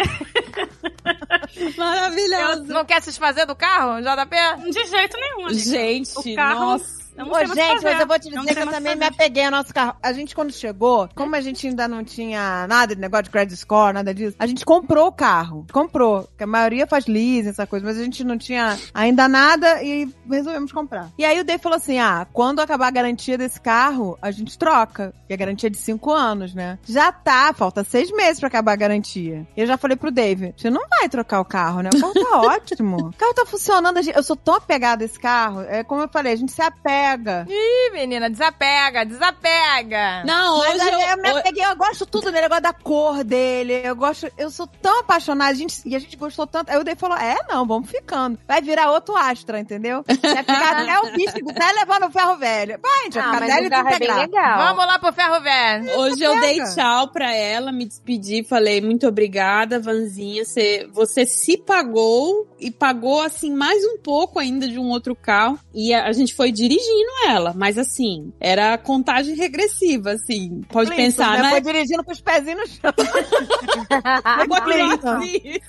S7: Maravilhoso.
S1: Não quer se desfazer do carro, JP?
S5: De jeito nenhum. amiga.
S7: Gente,
S5: O carro-
S7: nossa.
S5: Não
S2: Ô, gente, mas eu vou te dizer que eu também me
S5: fazer.
S2: apeguei ao nosso carro. A gente, quando chegou, como a gente ainda não tinha nada de negócio de credit score, nada disso, a gente comprou o carro. Comprou. Que a maioria faz leasing, essa coisa, mas a gente não tinha ainda nada e resolvemos comprar. E aí o Dave falou assim: ah, quando acabar a garantia desse carro, a gente troca. E a garantia é de cinco anos, né? Já tá, falta seis meses pra acabar a garantia. E eu já falei pro Dave: você não vai trocar o carro, né? O carro tá ótimo. O carro tá funcionando. Eu sou tão apegada a esse carro. É como eu falei, a gente se apega.
S1: Ih, menina, desapega, desapega.
S7: Não,
S2: Mas
S7: hoje
S2: eu,
S7: eu,
S2: eu me apeguei, eu gosto tudo dele, eu gosto da cor dele, eu gosto, eu sou tão apaixonada, a gente, e a gente gostou tanto. Aí o Dave falou, é, não, vamos ficando. Vai virar outro Astra, entendeu? Vai ficar até o bicho, até levando o ferro velho. Vai, gente, vai
S3: Ah,
S2: ficar
S3: mas
S2: velho
S3: o
S2: e
S3: carro é bem legal.
S1: Vamos lá pro ferro velho.
S7: Hoje eu dei
S2: Pega.
S7: tchau pra ela, me despedi, falei muito obrigada, Vanzinha. Você, você se pagou e pagou assim mais um pouco ainda de um outro carro. E a, a gente foi dirigindo dirigindo ela, mas assim, era contagem regressiva, assim. Pode
S2: Clinton,
S7: pensar, né?
S2: Foi dirigindo com os pezinhos no chão.
S7: Assim.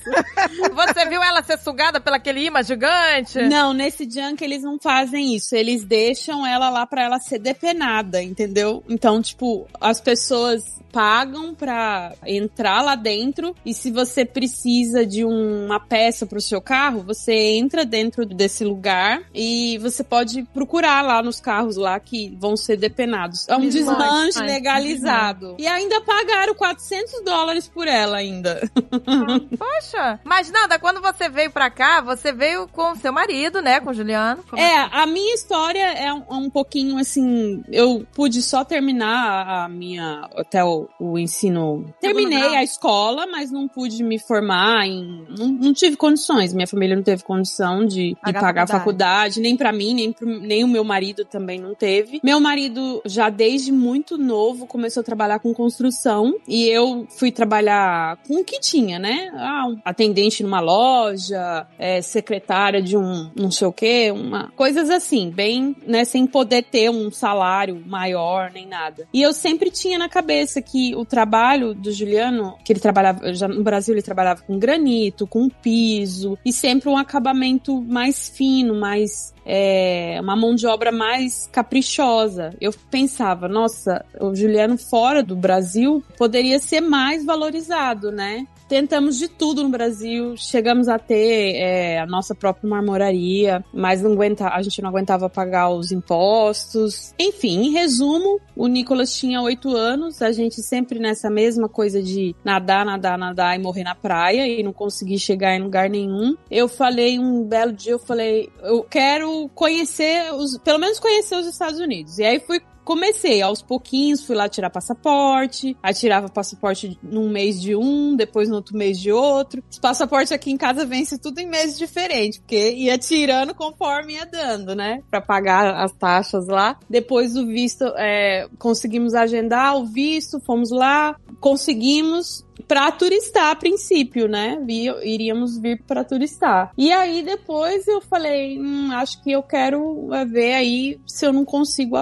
S1: Você viu ela ser sugada pelo aquele imã gigante?
S7: Não, nesse junk eles não fazem isso. Eles deixam ela lá pra ela ser depenada, entendeu? Então, tipo, as pessoas pagam pra entrar lá dentro e se você precisa de uma peça pro seu carro, você entra dentro desse lugar e você pode procurar lá nos carros lá que vão ser depenados. É um
S1: Desmanche,
S7: legalizado. E ainda pagaram 400 dólares por ela ainda.
S1: Poxa. Mas nada, quando você veio pra cá, você veio com seu marido, né? Com o Juliano. Como
S7: É, a minha história é um, um pouquinho assim. Eu pude só terminar a minha. até o, o ensino. Terminei a escola, mas não pude me formar em. Não, não tive condições. Minha família não teve condição de, de
S2: Pagar
S7: a
S2: faculdade.
S7: faculdade, nem pra mim, nem, pro, nem o meu marido também não teve. Meu marido, já desde muito novo, começou a trabalhar com construção e eu fui trabalhar com o que tinha, né? Ah, um atendente numa loja, é, secretária de um não sei o quê, uma, coisas assim, bem, né, sem poder ter um salário maior nem nada. E eu sempre tinha na cabeça que o trabalho do Juliano, que ele trabalhava, já no Brasil ele trabalhava com granito, com piso, e sempre um acabamento mais fino, mais é, uma mão de obra mais caprichosa. Eu pensava, nossa, o Juliano fora do Brasil poderia ser mais valorizado, né? Tentamos de tudo no Brasil, chegamos a ter é, a nossa própria marmoraria, mas não aguenta, a gente não aguentava pagar os impostos. Enfim, em resumo, o Nicolas tinha oito anos, a gente sempre nessa mesma coisa de nadar, nadar, nadar e morrer na praia e não conseguir chegar em lugar nenhum. Eu falei um belo dia, eu falei, eu quero conhecer os, pelo menos conhecer os Estados Unidos. E aí fui comecei aos pouquinhos, fui lá tirar passaporte, aí tirava passaporte num mês de um, depois no outro mês de outro. Os passaportes aqui em casa vence tudo em meses diferentes, porque ia tirando conforme ia dando, né? Pra pagar as taxas lá. Depois o visto, é, conseguimos agendar o visto, fomos lá, conseguimos pra turistar a princípio, né? Iríamos vir pra turistar. E aí depois eu falei, hum, acho que eu quero é, ver aí se eu não consigo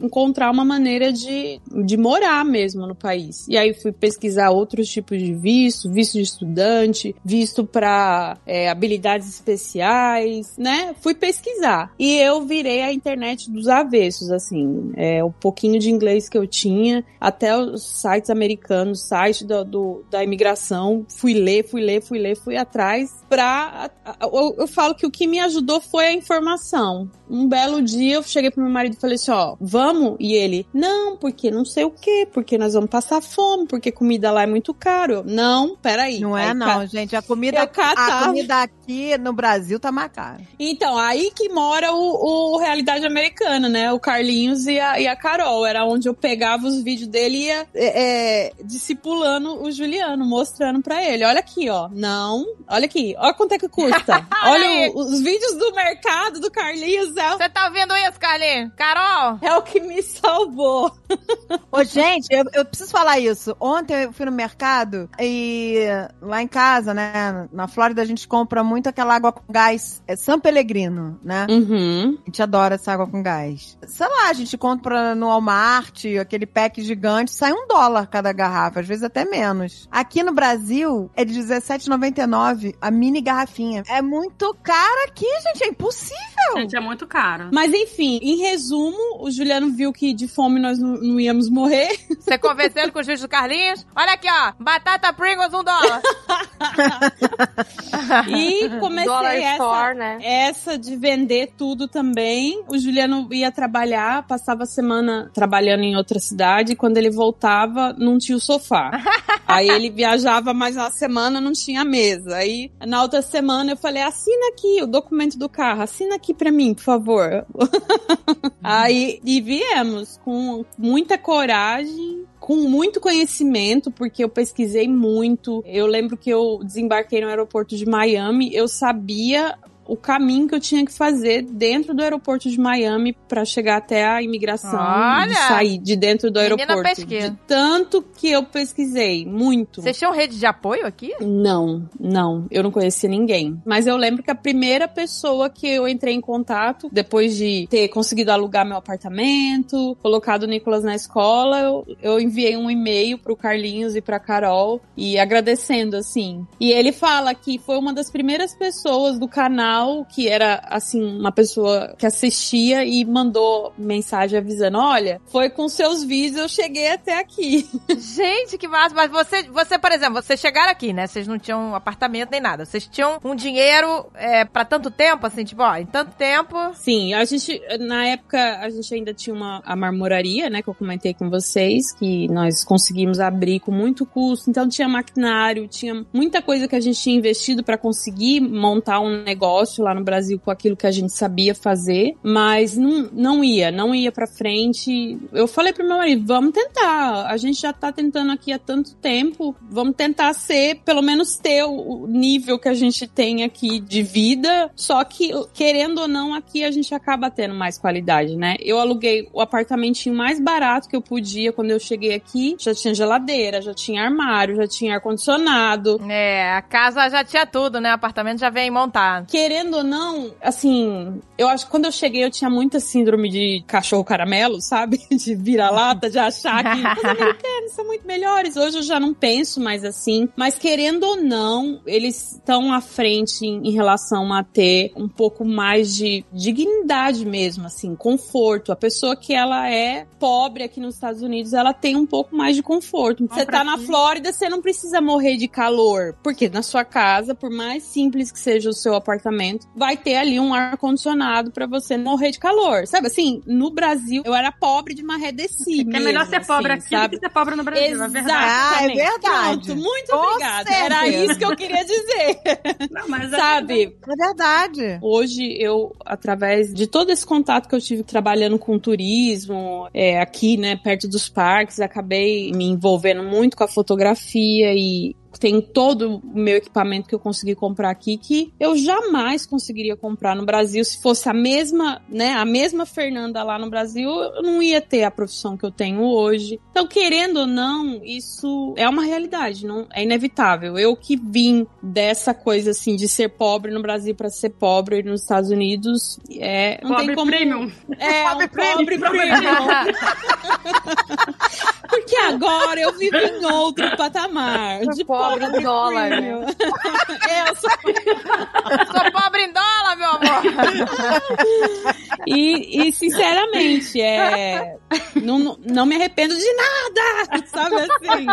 S7: encontrar uma maneira de, de morar mesmo no país. E aí fui pesquisar outros tipos de visto, visto de estudante, visto pra é, habilidades especiais, né? Fui pesquisar. E eu virei a internet dos avessos, assim. É, o pouquinho de inglês que eu tinha, até os sites americanos, site do, do- da imigração, fui ler, fui ler, fui ler, fui atrás pra... Eu, eu falo que o que me ajudou foi a informação. Um belo dia eu cheguei pro meu marido e falei assim, ó, vamos? E ele, não, porque não sei o quê, porque nós vamos passar fome, porque comida lá é muito caro. Eu, não, peraí.
S2: Não é
S7: Aí,
S2: não,
S7: ca-
S2: gente. A comida, a comida aqui no Brasil tá mais cara.
S7: Então, aí que mora o, o Realidade Americana, né? O Carlinhos e a, e a Carol. Era onde eu pegava os vídeos dele e ia é, é, discipulando o Juliano, mostrando pra ele. Olha aqui, ó. Não. Olha aqui. Olha quanto é que custa.
S1: Olha
S7: o- os vídeos do mercado do Carlinhos. É,
S1: Você tá ouvindo isso, Carlinhos? Carol?
S7: é o que me salvou.
S2: Ô, gente, eu, eu preciso falar isso. Ontem eu fui no mercado e lá em casa, né, na Flórida, a gente compra muito aquela água com gás. É San Pellegrino, né?
S7: Uhum.
S2: A gente adora essa água com gás. Sei lá, a gente compra no Walmart, aquele pack gigante, sai um dólar cada garrafa, às vezes até menos. Aqui no Brasil, é de R$17,99 a mini garrafinha. É muito caro aqui, gente, é impossível.
S5: Gente, é muito caro.
S7: Mas enfim, em resumo, o Juliano viu que de fome nós não, não íamos morrer.
S1: Você convencendo com o juiz do Carlinhos? Olha aqui, ó. Batata Pringles, um dólar.
S7: E comecei
S3: Dollar
S7: essa,
S3: Store, né?
S7: essa de vender tudo também. O Juliano ia trabalhar, passava a semana trabalhando em outra cidade. E quando ele voltava, não tinha o sofá. Aí ele viajava mais uma semana, não tinha mesa. Aí na outra semana eu falei: assina aqui o documento do carro, assina aqui pra mim, por favor. Aí e viemos com muita coragem. Com muito conhecimento, porque eu pesquisei muito. Eu lembro que eu desembarquei no aeroporto de Miami, eu sabia o caminho que eu tinha que fazer dentro do aeroporto de Miami para chegar até a imigração
S1: Olha!
S7: e sair de dentro do aeroporto.
S1: pesquisa.
S7: De tanto que eu pesquisei, muito.
S1: Vocês tinham rede de apoio aqui?
S7: Não, não, eu não conhecia ninguém. Mas eu lembro que a primeira pessoa que eu entrei em contato, depois de ter conseguido alugar meu apartamento, colocado o Nicolas na escola, eu, eu enviei um e-mail pro Carlinhos e pra Carol e agradecendo, assim. E ele fala que foi uma das primeiras pessoas do canal que era, assim, uma pessoa que assistia e mandou mensagem avisando: olha, foi com seus vídeos eu cheguei até aqui.
S1: Gente, que massa. Mas você, você, por exemplo, vocês chegaram aqui, né? Vocês não tinham apartamento nem nada. Vocês tinham um dinheiro é, para tanto tempo, assim, tipo, ó, em tanto tempo.
S7: Sim, a gente, na época, a gente ainda tinha uma a marmoraria, né, que eu comentei com vocês, que nós conseguimos abrir com muito custo. Então tinha maquinário, tinha muita coisa que a gente tinha investido para conseguir montar um negócio lá no Brasil com aquilo que a gente sabia fazer, mas não, não ia, não ia para frente. Eu falei pro meu marido, vamos tentar. A gente já tá tentando aqui há tanto tempo, vamos tentar ser, pelo menos ter o nível que a gente tem aqui de vida, só que querendo ou não, aqui a gente acaba tendo mais qualidade, né? Eu aluguei o apartamentinho mais barato que eu podia quando eu cheguei aqui, já tinha geladeira, já tinha armário, já tinha ar-condicionado.
S1: É, a casa já tinha tudo, né? O apartamento já vem montado.
S7: Querendo ou não, assim, eu acho que quando eu cheguei eu tinha muita síndrome de cachorro caramelo, sabe? De vira-lata, de achar que os americanos são muito melhores. Hoje eu já não penso mais assim. Mas querendo ou não, eles estão à frente em, em relação a ter um pouco mais de dignidade mesmo, assim, conforto. A pessoa que ela é pobre aqui nos Estados Unidos, ela tem um pouco mais de conforto. Você tá na Flórida, você não precisa morrer de calor. Porque na sua casa, por mais simples que seja o seu apartamento, vai ter ali um ar-condicionado pra você morrer de calor. Sabe assim, no Brasil, eu era pobre de maré desci
S5: É melhor ser pobre
S7: assim,
S5: aqui do
S7: sabe?
S5: que ser pobre no Brasil, é verdade.
S2: Ah, é
S7: Exatamente.
S2: verdade.
S7: Pronto, muito
S2: Com
S7: obrigada. Era isso que eu queria dizer.
S5: Não, mas é
S7: Sabe?
S2: É verdade.
S7: Hoje eu, através de todo esse contato que eu tive trabalhando com turismo, é, aqui, né, perto dos parques, acabei me envolvendo muito com a fotografia e tem todo o meu equipamento que eu consegui comprar aqui que eu jamais conseguiria comprar no Brasil se fosse a mesma, né, a mesma Fernanda lá no Brasil, eu não ia ter a profissão que eu tenho hoje. Então, querendo ou não, isso é uma realidade, não é inevitável. Eu que vim dessa coisa assim de ser pobre no Brasil para ser pobre nos Estados Unidos, é não
S5: Pobre
S7: tem como
S5: premium.
S7: é, um pobre premium. Porque agora eu vivo em outro patamar. De
S3: Pobre
S7: pobre
S3: dólar, né?
S7: É, eu sou-
S1: Sou pobre em dólar, meu amor.
S7: e, e, sinceramente, é, não, não- me arrependo de nada, sabe assim?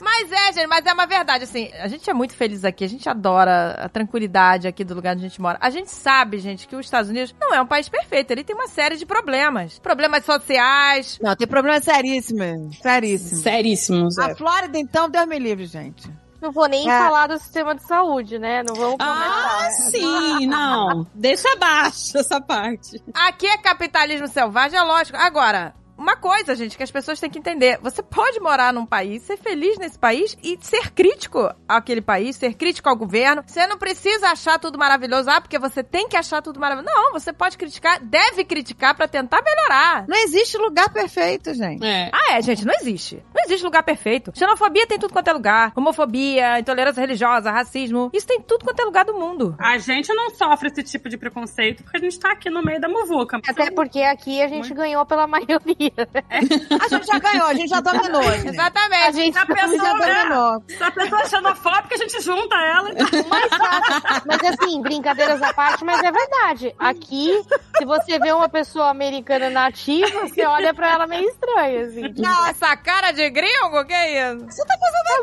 S1: Mas é, gente, mas é uma verdade, assim, a gente é muito feliz aqui, a gente adora a tranquilidade aqui do lugar onde a gente mora. A gente sabe, gente, que os Estados Unidos não é um país perfeito, ele tem uma série de problemas. Problemas sociais.
S2: Não, tem problema seríssimo. Seríssimo.
S7: Seríssimos. é.
S2: A Flórida, então, Deus me livre, gente.
S3: Não vou nem
S2: É.
S3: falar do sistema de saúde, né? Não vamos
S7: Ah,
S3: comentar.
S7: sim, não. Deixa abaixo essa parte.
S1: Aqui é capitalismo selvagem, é lógico. Agora, uma coisa, gente, que as pessoas têm que entender. Você pode morar num país, ser feliz nesse país e ser crítico àquele país, ser crítico ao governo. Você não precisa achar tudo maravilhoso, ah, porque você tem que achar tudo maravilhoso. Não, você pode criticar, deve criticar pra tentar melhorar.
S2: Não existe lugar perfeito, gente.
S7: É.
S1: Ah, é, gente, não existe. Não existe lugar perfeito. Xenofobia tem tudo quanto é lugar. Homofobia, intolerância religiosa, racismo. Isso tem tudo quanto é lugar do mundo.
S5: A gente não sofre esse tipo de preconceito porque a gente tá aqui no meio da muvuca.
S3: Até porque aqui a gente ganhou pela maioria.
S2: A gente já ganhou, a gente já dominou. gente.
S1: Exatamente.
S3: A gente
S5: Se a
S2: A gente já
S5: pessoa, né?
S2: dominou.
S5: Se a pessoa é xenofóbica, a gente junta ela.
S3: mais fácil. Mas assim, brincadeiras à parte, mas é verdade. Aqui, se você vê uma pessoa americana nativa, você olha pra ela meio estranha, assim.
S1: Não, essa cara de gringo, que é isso?
S3: Você tá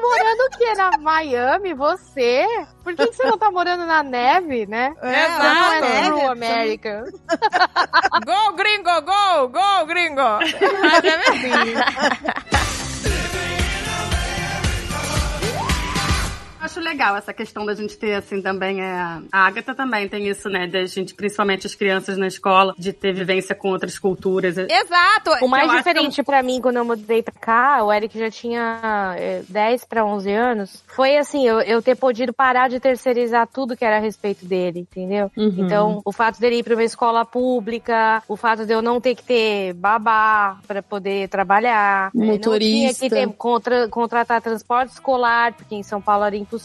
S3: morando o quê? Na Miami? Você? Por que, que você não tá morando na neve, né?
S2: É,
S3: não é
S2: neve,
S3: true America.
S1: Go, gringo, go, go, gringo. Mas é verdade.
S5: Acho legal essa questão da gente ter, assim, também é. A Agatha também tem isso, né? Da gente, principalmente as crianças na escola, de ter vivência com outras culturas.
S1: Exato!
S3: O mais
S5: eu
S3: diferente pra mim quando eu mudei pra cá, o Eric já tinha é, 10 pra 11 anos, foi assim, eu, eu ter podido parar de terceirizar tudo que era a respeito dele, entendeu?
S7: Uhum.
S3: Então, o fato dele ir pra uma escola pública, o fato de eu não ter que ter babá pra poder trabalhar, é, não tinha
S7: Motorista.
S3: que ter, contra- contratar transporte escolar, porque em São Paulo era impossível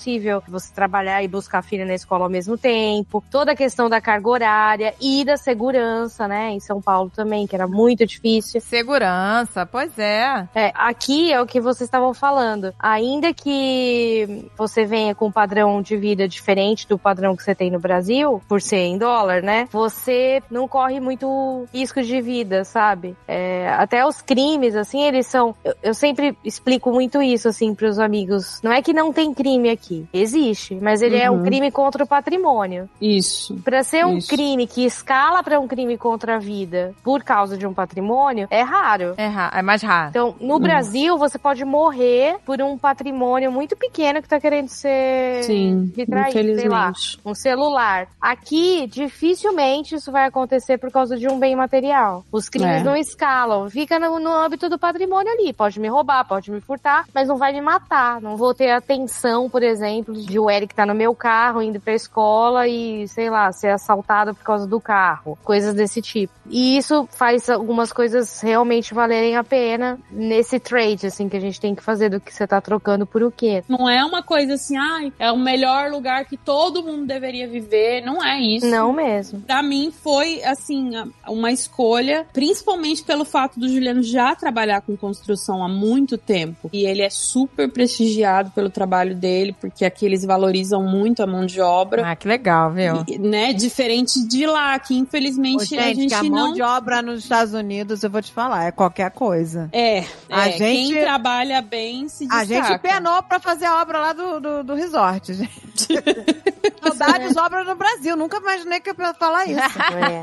S3: você trabalhar e buscar a filha na escola ao mesmo tempo. Toda a questão da carga horária e da segurança, né? Em São Paulo também, que era muito difícil.
S1: Segurança, pois é.
S3: É, aqui é o que vocês estavam falando. Ainda que você venha com um padrão de vida diferente do padrão que você tem no Brasil, por ser em dólar, né? Você não corre muito risco de vida, sabe? É, até os crimes, assim, eles são. Eu, eu sempre explico muito isso, assim, pros amigos. Não é que não tem crime aqui. Existe, mas ele é um
S7: Uhum.
S3: crime contra o patrimônio.
S7: Isso.
S3: Pra ser um
S7: Isso.
S3: crime que escala pra um crime contra a vida por causa de um patrimônio, é raro.
S1: É, ra- é mais raro.
S3: Então, no Brasil, você pode morrer por um patrimônio muito pequeno que tá querendo ser
S7: Sim,
S3: retraído, sei lá, um celular. Aqui, dificilmente isso vai acontecer por causa de um bem material. Os crimes
S7: É.
S3: não escalam. Fica no, no âmbito do patrimônio ali. Pode me roubar, pode me furtar, mas não vai me matar. Não vou ter atenção, por exemplo, de o Eric tá no meu carro indo pra escola e, sei lá, ser assaltado por causa do carro. Coisas desse tipo. E isso faz algumas coisas realmente valerem a pena nesse trade, assim, que a gente tem que fazer do que você tá trocando por o quê.
S7: Não é uma coisa assim, ai, é o melhor lugar que todo mundo deveria viver. Não é isso.
S3: Não mesmo.
S7: Pra mim foi, assim, uma escolha, principalmente pelo fato do Juliano já trabalhar com construção há muito tempo. E ele é super prestigiado pelo trabalho dele, porque aqui eles valorizam muito a mão de obra.
S1: Ah, que legal, viu?
S7: E, né, diferente de lá, que
S2: Ô,
S7: infelizmente a
S2: gente,
S7: gente
S2: que a mão
S7: não.
S2: de obra nos Estados Unidos, eu vou te falar, é qualquer coisa.
S7: É,
S2: A
S7: é,
S2: gente-
S7: quem trabalha bem se
S2: A
S7: destaca.
S2: gente penou pra fazer a obra lá do, do, do resort, gente. Saudades obras no Brasil. Nunca imaginei que eu ia falar isso.
S3: É.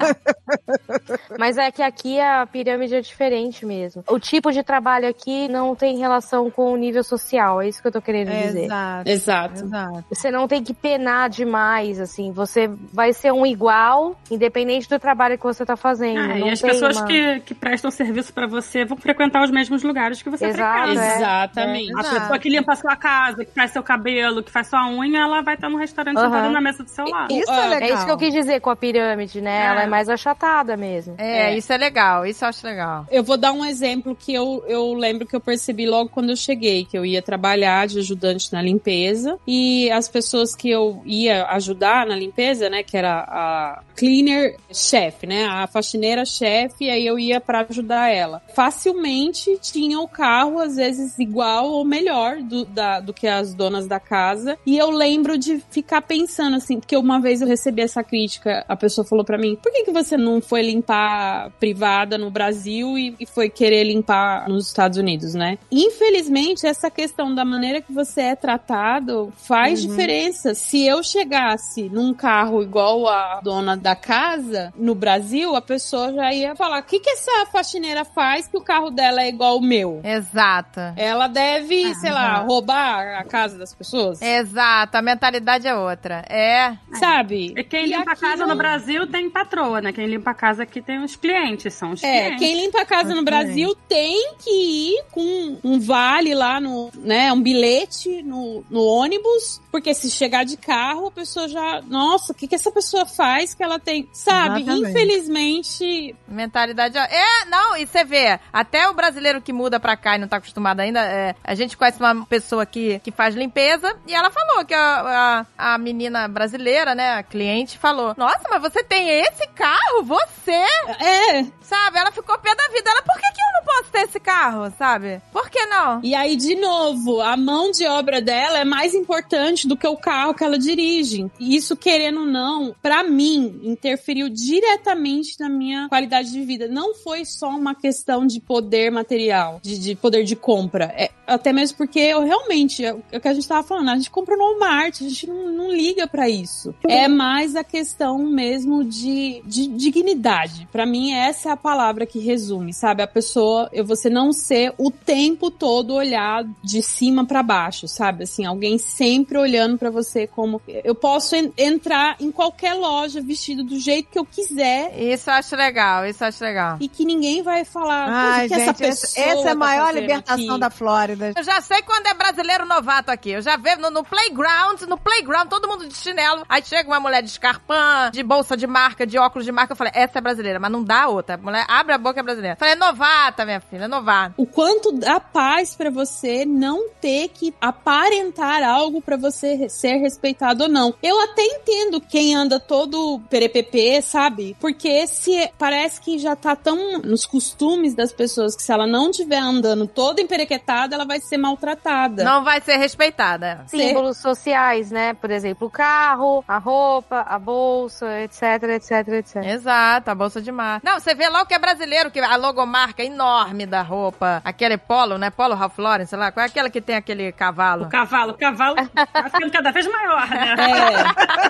S3: Mas é que aqui a pirâmide é diferente mesmo. O tipo de trabalho aqui não tem relação com o nível social, é isso que eu tô querendo dizer.
S2: Exato.
S7: Exato.
S2: Exato.
S3: Você não tem que penar demais, assim. Você vai ser um igual, independente do trabalho que você tá fazendo.
S5: Ah,
S3: não
S5: e as
S3: tem
S5: pessoas
S3: uma-
S5: que, que prestam serviço pra você vão frequentar os mesmos lugares que você
S3: Exato,
S5: frequenta.
S3: é.
S7: Exatamente.
S5: A
S2: Exato.
S5: pessoa que limpa a sua casa, que faz seu cabelo, que faz sua unha, ela vai estar no restaurante
S3: Aham.
S5: sentada na mesa do seu lado.
S2: Isso
S7: Ah,
S2: é legal.
S3: É isso que eu quis dizer com a pirâmide, né?
S5: É.
S3: Ela é mais achatada mesmo.
S1: É, isso é legal, isso eu acho legal.
S7: Eu vou dar um exemplo que eu, eu lembro que eu percebi logo quando eu cheguei, que eu ia trabalhar de ajudante na limpeza e as pessoas que eu ia ajudar na limpeza, né, que era a cleaner chef, né, a faxineira chefe, aí eu ia pra ajudar ela. Facilmente tinha o carro, às vezes igual ou melhor do, da, do que as donas da casa. E eu lembro de ficar pensando assim, porque uma vez eu recebi essa crítica, a pessoa falou pra mim: por que, que você não foi limpar privada no Brasil e, e foi querer limpar nos Estados Unidos, né? Infelizmente, essa questão da maneira que você é tratado faz diferença. Se eu chegasse num carro igual a dona da casa no Brasil, a pessoa já ia falar: o que, que essa faxineira faz que o carro dela é igual o meu?
S1: Exato.
S7: Ela deve, sei lá, roubar a casa das pessoas.
S1: Exato, a mentalidade é outra. É.
S7: Sabe?
S5: E quem
S7: E
S5: limpa a casa
S7: não-
S5: no Brasil tem patroa, né? Quem limpa a casa aqui tem os clientes, são os
S7: É,
S5: clientes.
S7: quem limpa a casa no
S2: Ok.
S7: Brasil tem que ir com um vale lá no, né, um bilhete no, no ônibus, porque se chegar de carro, a pessoa já, nossa, o que que essa pessoa faz que ela tem, sabe?
S2: Exatamente.
S7: Infelizmente,
S1: Mentalidade. É, não, e você vê, até o brasileiro que muda pra cá e não tá acostumado ainda, é, a gente conhece uma pessoa que, que faz limpeza e ela falou que a, a, a menina brasileira, né, a cliente, falou: Nossa, mas você tem esse carro? Você?
S7: é.
S1: Sabe? Ela ficou pé da vida. Ela, por que, que eu não posso ter esse carro? Sabe? Por que não?
S7: E aí, de novo, a mão de obra dela é mais importante do que o carro que ela dirige. E isso, querendo ou não, pra mim, interferiu diretamente na minha qualidade de vida. Não foi só uma questão de poder material, de, de poder de compra. É, até mesmo porque eu realmente, é o que a gente tava falando, a gente compra no Walmart, a gente não, não liga pra isso. É mais a questão mesmo de, de dignidade. Pra mim, essa é a palavra que resume, sabe? A pessoa, você não ser o tempo todo olhar de cima pra baixo, sabe? Assim, alguém sempre olhando pra você como eu posso en- entrar em qualquer loja vestido do jeito que eu quiser
S1: Isso eu acho legal, isso eu acho legal.
S7: e que ninguém vai falar
S2: Ai,
S7: "Mas o que
S2: gente,
S7: essa pessoa
S2: essa é a
S7: tá
S2: maior
S7: fazendo
S2: libertação
S7: aqui?"
S2: da Flórida.
S1: Eu já sei quando é brasileiro novato aqui. Eu já vejo no, no playground, no playground, todo mundo de chinelo. Aí chega uma mulher de escarpã, de bolsa de marca, de óculos de marca. Eu falei, essa é brasileira, mas não dá outra. A mulher abre a boca é brasileira. Eu falei, é novata, minha filha, é novata.
S7: O quanto dá paz pra você não ter que aparentar algo pra você ser respeitado ou não. Eu até entendo quem anda todo perepepe, sabe? Porque se parece que já tá tão nos costumes das pessoas que se ela não estiver andando toda emperequetada, ela vai ser maltratada.
S1: Não vai ser respeitada.
S3: Símbolos sociais, né? Por exemplo, o carro, a roupa, a bolsa, etc, etc, etc.
S1: Exato, a bolsa de marca. Não, você vê lá o que é brasileiro, que a logomarca enorme da roupa. Aquele polo, né? Polo Ralph Lauren, sei lá. Qual é aquela que tem aquele cavalo?
S5: O cavalo, o cavalo tá ficando cada vez maior, né?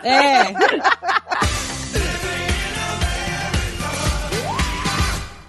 S7: É, é.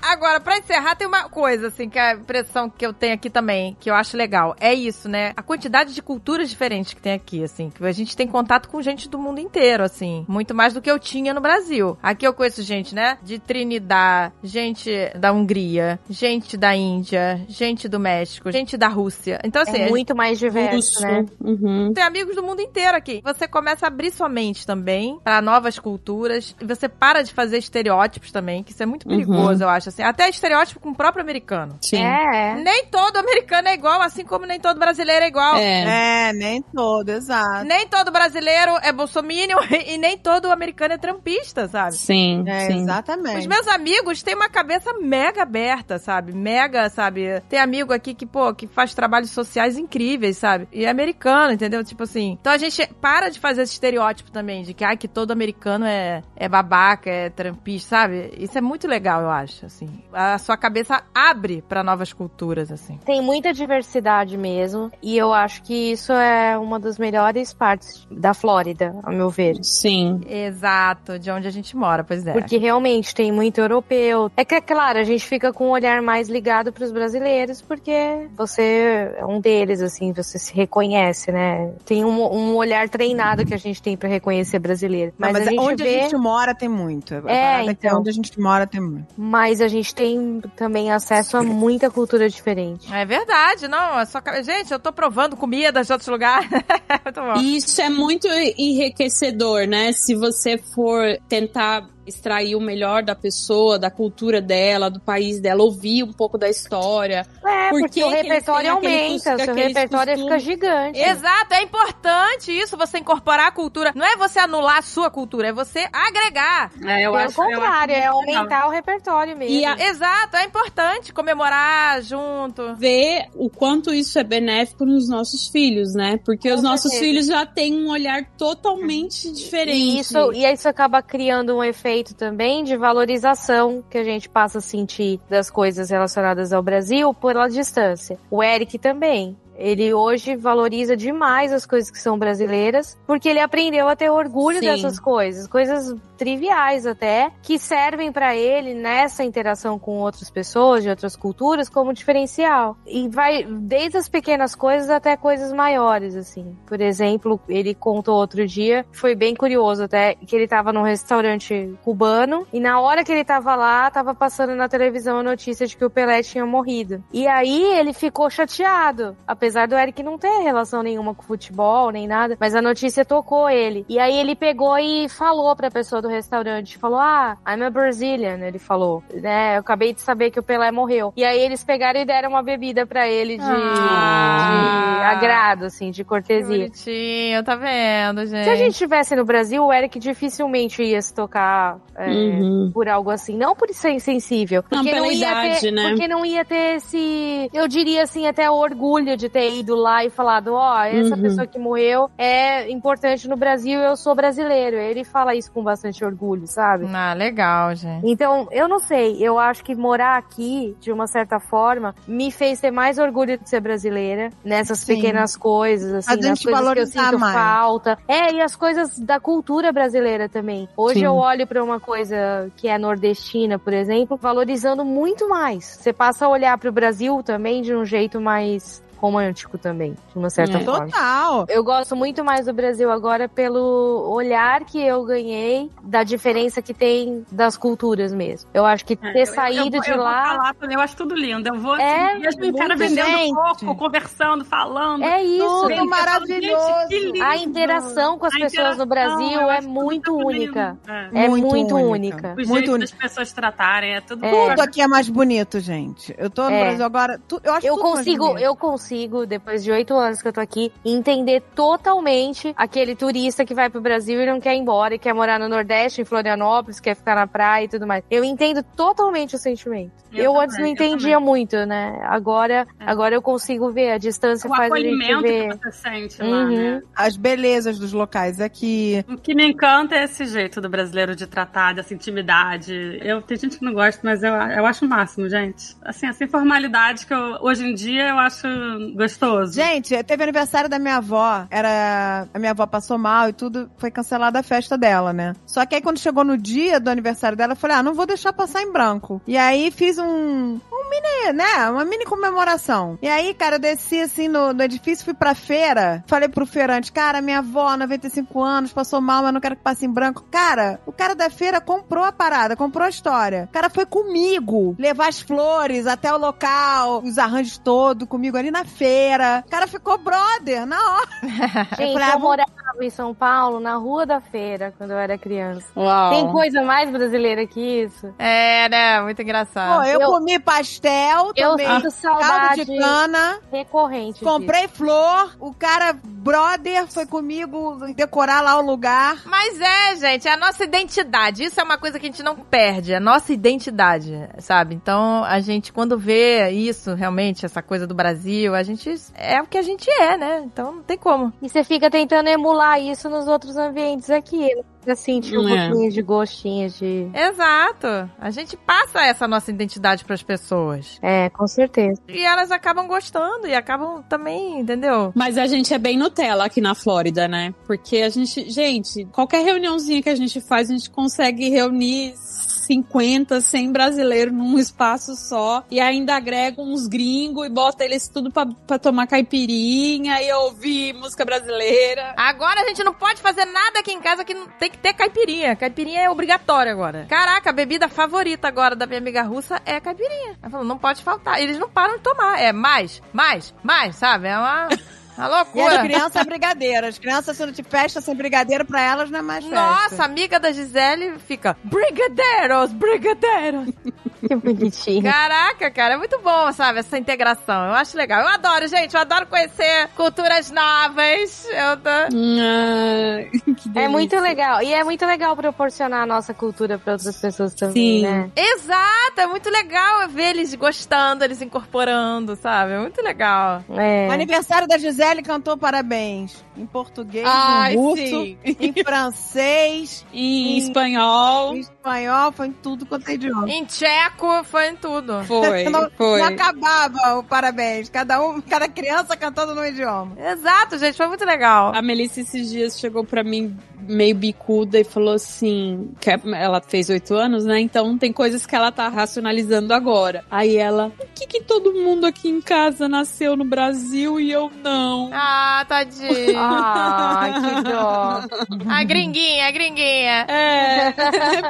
S1: Agora, pra encerrar, tem uma coisa, assim, que é a impressão que eu tenho aqui também, que eu acho legal. É isso, né? A quantidade de culturas diferentes que tem aqui, assim. Que a gente tem contato com gente do mundo inteiro, assim. Muito mais do que eu tinha no Brasil. Aqui eu conheço gente, né? De Trinidad, gente da Hungria, gente da Índia, gente do México, gente da Rússia. Então, assim,
S3: É muito mais diverso,
S7: Russo.
S3: né?
S7: Uhum.
S1: tem amigos do mundo inteiro aqui. Você começa a abrir sua mente também para novas culturas. E você para de fazer estereótipos também, que isso é muito perigoso, eu acho. Assim. Até estereótipo com o próprio americano.
S7: Sim.
S3: É, é.
S1: Nem todo americano é igual, assim como nem todo brasileiro é igual.
S7: É.
S2: É, nem todo, exato.
S1: Nem todo brasileiro é bolsominion e nem todo americano é trampista, sabe?
S7: Sim,
S2: É,
S7: sim.
S2: exatamente.
S1: Os meus amigos têm uma cabeça mega aberta, sabe? Mega, sabe? Tem amigo aqui que, pô, que faz trabalhos sociais incríveis, sabe? E é americano, entendeu? Tipo assim. Então a gente para de fazer esse estereótipo também de que, ai, que todo americano é, é babaca, é trampista, sabe? Isso é muito legal, eu acho, assim. A sua cabeça abre pra novas culturas, assim.
S3: Tem muita diversidade mesmo. E eu acho que isso é uma das melhores partes da Flórida, ao meu ver.
S7: Sim.
S1: Exato, de onde a gente mora, pois é.
S3: Porque realmente tem muito europeu. É que, é claro, a gente fica com um olhar mais ligado pros brasileiros, porque você é um deles, assim, você se reconhece, né? Tem um, um olhar treinado que a gente tem pra reconhecer brasileiro.
S2: Não,
S3: Mas,
S2: mas
S3: a gente
S2: onde
S3: vê.
S2: a gente mora tem muito. A
S3: É,
S2: é
S3: então.
S2: onde a gente mora tem muito.
S3: Mas a gente tem também acesso a muita cultura diferente.
S1: É verdade, não. É só... Gente, eu tô provando comida de outros lugares. muito bom.
S7: E isso é muito enriquecedor, né? Se você for tentar extrair o melhor da pessoa, da cultura dela, do país dela, ouvir um pouco da história.
S3: É,
S7: Por
S3: porque
S7: que
S3: o repertório aumenta, o repertório fica gigante.
S1: Exato, é importante isso, você incorporar a cultura. Não é você anular a sua cultura, é você agregar.
S5: É, eu
S3: Pelo
S5: acho, eu acho
S3: contrário, é
S5: muito legal.
S3: aumentar o repertório mesmo.
S7: E a-
S1: Exato, é importante comemorar junto.
S7: Ver o quanto isso é benéfico nos nossos filhos, né? Porque
S3: Com
S7: os nossos
S3: certeza.
S7: filhos já têm um olhar totalmente diferente.
S3: E isso, e isso acaba criando um efeito também de valorização que a gente passa a sentir das coisas relacionadas ao Brasil pela distância. O Eric também. Ele hoje valoriza demais as coisas que são brasileiras, porque ele aprendeu a ter orgulho
S7: Sim.
S3: dessas coisas, coisas triviais até, que servem pra ele nessa interação com outras pessoas de outras culturas como diferencial. E vai desde as pequenas coisas até coisas maiores, assim. Por exemplo, ele contou outro dia, foi bem curioso até, que ele tava num restaurante cubano e na hora que ele tava lá, tava passando na televisão a notícia de que o Pelé tinha morrido. E aí ele ficou chateado, apesar do Eric não ter relação nenhuma com futebol, nem nada, mas a notícia tocou ele. E aí ele pegou e falou pra pessoa do restaurante, falou: "Ah, I'm a Brazilian", ele falou, né? Eu acabei de saber que o Pelé morreu. E aí eles pegaram e deram uma bebida pra ele de,
S1: Ah.
S3: de agrado, assim, de
S1: Que
S3: cortesia.
S1: bonitinho, tá vendo, gente?
S3: Se a gente estivesse no Brasil, o Eric dificilmente ia se tocar é,
S7: Uhum.
S3: por algo assim. Não por ser insensível.
S7: Não,
S3: Porque
S7: pela
S3: ia
S7: idade,
S3: ter,
S7: né?
S3: Porque não ia ter esse, eu diria assim, até orgulho de ter ido lá e falado, ó, essa
S7: Uhum.
S3: pessoa que morreu é importante no Brasil, eu sou brasileiro. Ele fala isso com bastante orgulho, sabe?
S1: Ah, legal, gente.
S3: Então, eu não sei, eu acho que morar aqui, de uma certa forma, me fez ter mais orgulho de ser brasileira, nessas
S2: Sim.
S3: pequenas coisas, assim,
S2: Faz a
S3: nas
S2: gente
S3: coisas que eu sinto
S2: mais.
S3: falta. É, e as coisas da cultura brasileira também. Hoje
S7: Sim.
S3: eu olho pra uma coisa que é nordestina, por exemplo, valorizando muito mais. Você passa a olhar pro Brasil também de um jeito mais romântico também, de uma certa
S7: É.
S3: forma.
S2: Total.
S3: Eu gosto muito mais do Brasil agora pelo olhar que eu ganhei da diferença que tem das culturas mesmo. Eu acho que
S5: É,
S3: ter
S5: eu-
S3: saído
S5: eu,
S3: de
S5: eu Vou
S3: lá
S5: falar, também, eu acho tudo lindo. Eu vou
S3: É,
S5: assim, mesmo em cara vendendo
S2: gente.
S5: pouco, conversando, falando.
S3: é isso.
S2: Tudo
S5: Gente, eu falo,
S2: maravilhoso.
S5: gente, que lindo.
S3: A interação com as
S5: A
S3: pessoas no Brasil
S5: eu
S3: é
S5: acho
S3: muito única.
S5: É.
S3: É
S2: Muito
S3: muito,
S2: única.
S3: única.
S5: O
S2: Muito
S5: jeito
S2: único.
S5: das pessoas tratarem, é tudo.
S3: É.
S2: Tudo aqui é mais bonito, gente. Eu tô no
S3: É.
S2: Brasil agora. tu- eu acho
S3: Eu
S2: tudo mais
S3: consigo,
S2: bonito.
S3: eu consigo, depois de oito anos que eu tô aqui, entender totalmente aquele turista que vai pro Brasil e não quer ir embora, e quer morar no Nordeste, em Florianópolis, quer ficar na praia e tudo mais. Eu entendo totalmente o sentimento.
S5: Eu
S3: Eu,
S5: também,
S3: antes não entendia muito, né? Agora,
S5: É.
S3: agora eu consigo ver. A distância
S5: O
S3: faz a gente
S5: acolhimento
S3: ver.
S5: que você sente lá,
S3: Uhum.
S5: né?
S2: As belezas dos locais aqui.
S5: O que me encanta é esse jeito do brasileiro de tratar, dessa intimidade. Eu, tem gente que não gosta, mas eu, eu acho o máximo, gente. Assim, essa informalidade que eu, hoje em dia eu acho gostoso.
S2: Gente, teve aniversário da minha avó. Era. A minha avó passou mal e tudo. Foi cancelada a festa dela, né? Só que aí quando chegou no dia do aniversário dela, eu falei, ah, não vou deixar passar em branco. E aí fiz um. Um mini, né? Uma mini comemoração. E aí, cara, eu desci assim no, no edifício, fui pra feira. Falei pro feirante, cara, minha avó, 95 anos, passou mal, mas não quero que passe em branco. Cara, o cara da feira comprou a parada, comprou a história. O cara foi comigo levar as flores até o local, os arranjos todos comigo ali na feira. O cara ficou brother na hora.
S3: Gente,
S2: falei, ah,
S3: eu morava em São Paulo, na Rua da Feira, quando eu era criança.
S7: Uau.
S3: Tem coisa mais brasileira que isso?
S1: É, né? Muito
S2: Pô,
S1: engraçado.
S2: eu,
S3: Eu-
S2: comi pastel,
S3: Eu
S2: tomei
S3: sinto
S2: caldo
S3: saudade
S2: de cana,
S3: recorrente. disso.
S2: comprei flor, o cara brother foi comigo decorar lá o lugar.
S1: Mas é, gente, é a nossa identidade. Isso é uma coisa que a gente não perde, é a nossa identidade, sabe? Então, a gente, quando vê isso, realmente, essa coisa do Brasil, a gente é o que a gente é, né? Então, não tem como.
S3: E você fica tentando emular isso nos outros ambientes aqui. Pra sentir um
S7: É.
S3: pouquinho de gostinho de.
S1: Exato. A gente passa essa nossa identidade pras pessoas.
S3: É, com certeza.
S1: E elas acabam gostando e acabam também, entendeu?
S7: Mas a gente é bem Nutella aqui na Flórida, né? Porque a gente, gente, qualquer reuniãozinha que a gente faz, a gente consegue reunir 50, 100 brasileiros num espaço só e ainda agrega uns gringos e bota eles tudo pra, pra tomar caipirinha e ouvir música brasileira.
S1: Agora a gente não pode fazer nada aqui em casa que não tem que ter caipirinha. Caipirinha é obrigatório agora. Caraca, a bebida favorita agora da minha amiga russa é caipirinha. Ela falou, não pode faltar. Eles não param de tomar. É mais, mais, mais, sabe? É uma, uma
S2: E as
S1: loucura.
S2: crianças é brigadeiro. As crianças, se não te festa sem brigadeiro, pra elas não é mais festa.
S1: Nossa, a amiga da Gisele fica brigadeiros, brigadeiros.
S3: Que bonitinho.
S1: Caraca, cara, é muito bom, sabe? Essa integração. Eu acho legal. Eu adoro, gente. Eu adoro conhecer culturas novas. Eu tô...
S7: Ah, que
S3: É muito legal. E é muito legal proporcionar a nossa cultura pra outras pessoas também,
S7: Sim.
S3: né?
S1: Exato, é muito legal ver eles gostando, eles incorporando, sabe? É muito legal.
S3: É.
S2: O aniversário da Gisele cantou parabéns. Em português,
S7: Ai,
S2: em russo, em francês,
S7: Em espanhol.
S2: em espanhol, foi em tudo quanto é idioma.
S1: Em tcheco, foi em tudo.
S7: Foi,
S2: não,
S7: foi.
S2: não acabava o parabéns. Cada um, cada criança cantando num idioma.
S1: Exato, gente, foi muito legal.
S7: A Melissa esses dias chegou pra mim meio bicuda e falou assim, que ela fez oito anos, né? Então tem coisas que ela tá racionalizando agora. Aí ela, por que que todo mundo aqui em casa nasceu no Brasil e eu não?
S1: Ah, tadinho.
S3: Ah, que dó.
S1: A gringuinha, a gringuinha.
S7: É,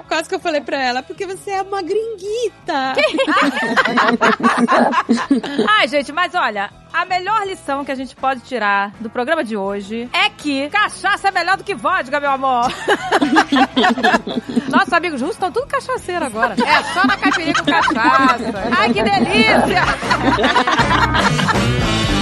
S7: quase que eu falei pra ela, porque você é uma gringuita.
S1: Ai, gente, mas olha, a melhor lição que a gente pode tirar do programa de hoje é que cachaça é melhor do que vodka, meu amor. Nossos amigos russos estão tudo cachaceiro agora. É só na caipirinha com cachaça. Ai, que delícia!